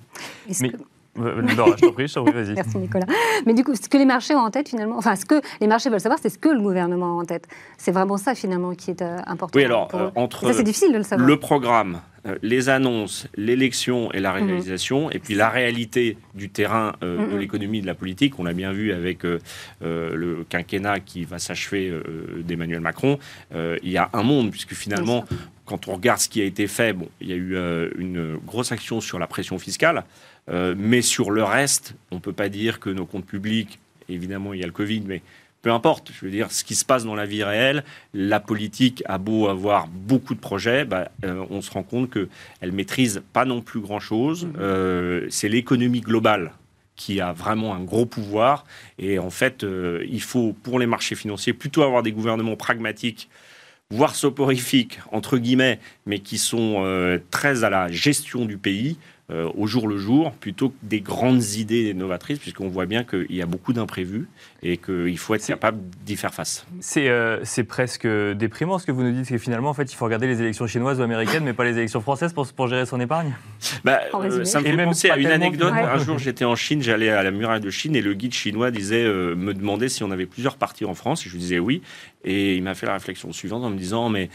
Mais... Euh, je t'en prie, vas-y. Merci Nicolas. Mais du coup, ce que les marchés ont en tête finalement, enfin ce que les marchés veulent savoir, c'est ce que le gouvernement a en tête. C'est vraiment ça finalement qui est important. Oui, alors entre c'est difficile de le savoir. Le programme euh, les annonces, l'élection et la mhm. réalisation, et puis la réalité du terrain euh, de mhm. l'économie et de la politique. On l'a bien vu avec euh, le quinquennat qui va s'achever d'Emmanuel Macron. il y a un monde, puisque finalement, quand on regarde ce qui a été fait, bon, il y a eu une grosse action sur la pression fiscale, mais sur le reste, on ne peut pas dire que nos comptes publics, évidemment, il y a le Covid, mais peu importe, je veux dire, ce qui se passe dans la vie réelle, la politique a beau avoir beaucoup de projets, bah, euh, on se rend compte qu'elle maîtrise pas non plus grand-chose. Mmh. Euh, c'est l'économie globale qui a vraiment un gros pouvoir. Et en fait, euh, il faut, pour les marchés financiers, plutôt avoir des gouvernements pragmatiques voire soporifiques, entre guillemets, mais qui sont très à la gestion du pays, euh, au jour le jour, plutôt que des grandes idées novatrices, puisqu'on voit bien qu'il y a beaucoup d'imprévus et qu'il faut être capable d'y faire face. Euh, c'est presque déprimant ce que vous nous dites, c'est que finalement, en fait, il faut regarder les élections chinoises ou américaines, mais pas les élections françaises pour, pour gérer son épargne bah, euh, Ça me fait penser à une anecdote. Un jour, j'étais en Chine, j'allais à la muraille de Chine et le guide chinois disait, me demandait si on avait plusieurs partis en France. Et je lui disais oui. Et il m'a fait la réflexion suivante en me disant, mais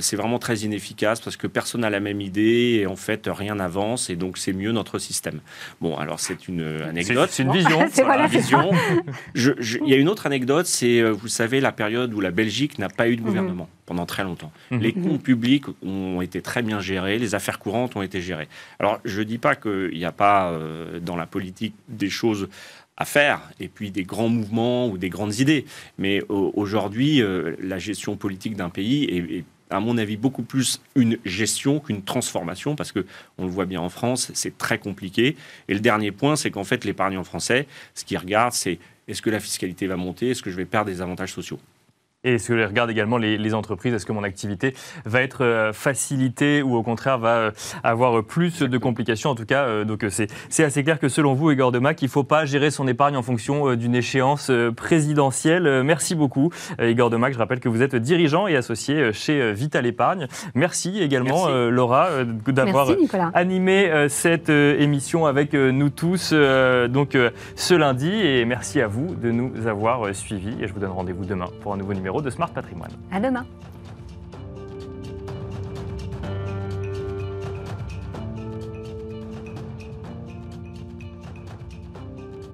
c'est vraiment très inefficace parce que personne n'a la même idée et en fait, rien n'avance. Et donc, c'est mieux notre système. Bon, alors c'est une anecdote. C'est une vision. une vision. Il y a une autre anecdote, c'est, euh, vous savez, la période où la Belgique n'a pas eu de mhm. gouvernement pendant très longtemps. Mhm. Les comptes publics ont été très bien gérés, les affaires courantes ont été gérées. Alors, je ne dis pas qu'il n'y a pas euh, dans la politique des choses à faire, et puis des grands mouvements ou des grandes idées. Mais aujourd'hui, euh, la gestion politique d'un pays est, est à mon avis, beaucoup plus une gestion qu'une transformation, parce que on le voit bien en France, c'est très compliqué. Et le dernier point, c'est qu'en fait, l'épargnant français, ce qu'il regarde, c'est est-ce que la fiscalité va monter, est-ce que je vais perdre des avantages sociaux? Et ce que regarde également les, entreprises? Est-ce que mon activité va être euh, facilitée ou au contraire va euh, avoir plus de complications? En tout cas, euh, donc c'est assez clair que selon vous, Igor Demac, il ne faut pas gérer son épargne en fonction d'une échéance présidentielle. Merci beaucoup, Igor Demac. Je rappelle que vous êtes dirigeant et associé chez Vital Épargne. Merci également, Laura, d'avoir animé cette émission avec nous tous donc ce lundi. Et merci à vous de nous avoir suivis. Et je vous donne rendez-vous demain pour un nouveau de Smart Patrimoine. À demain.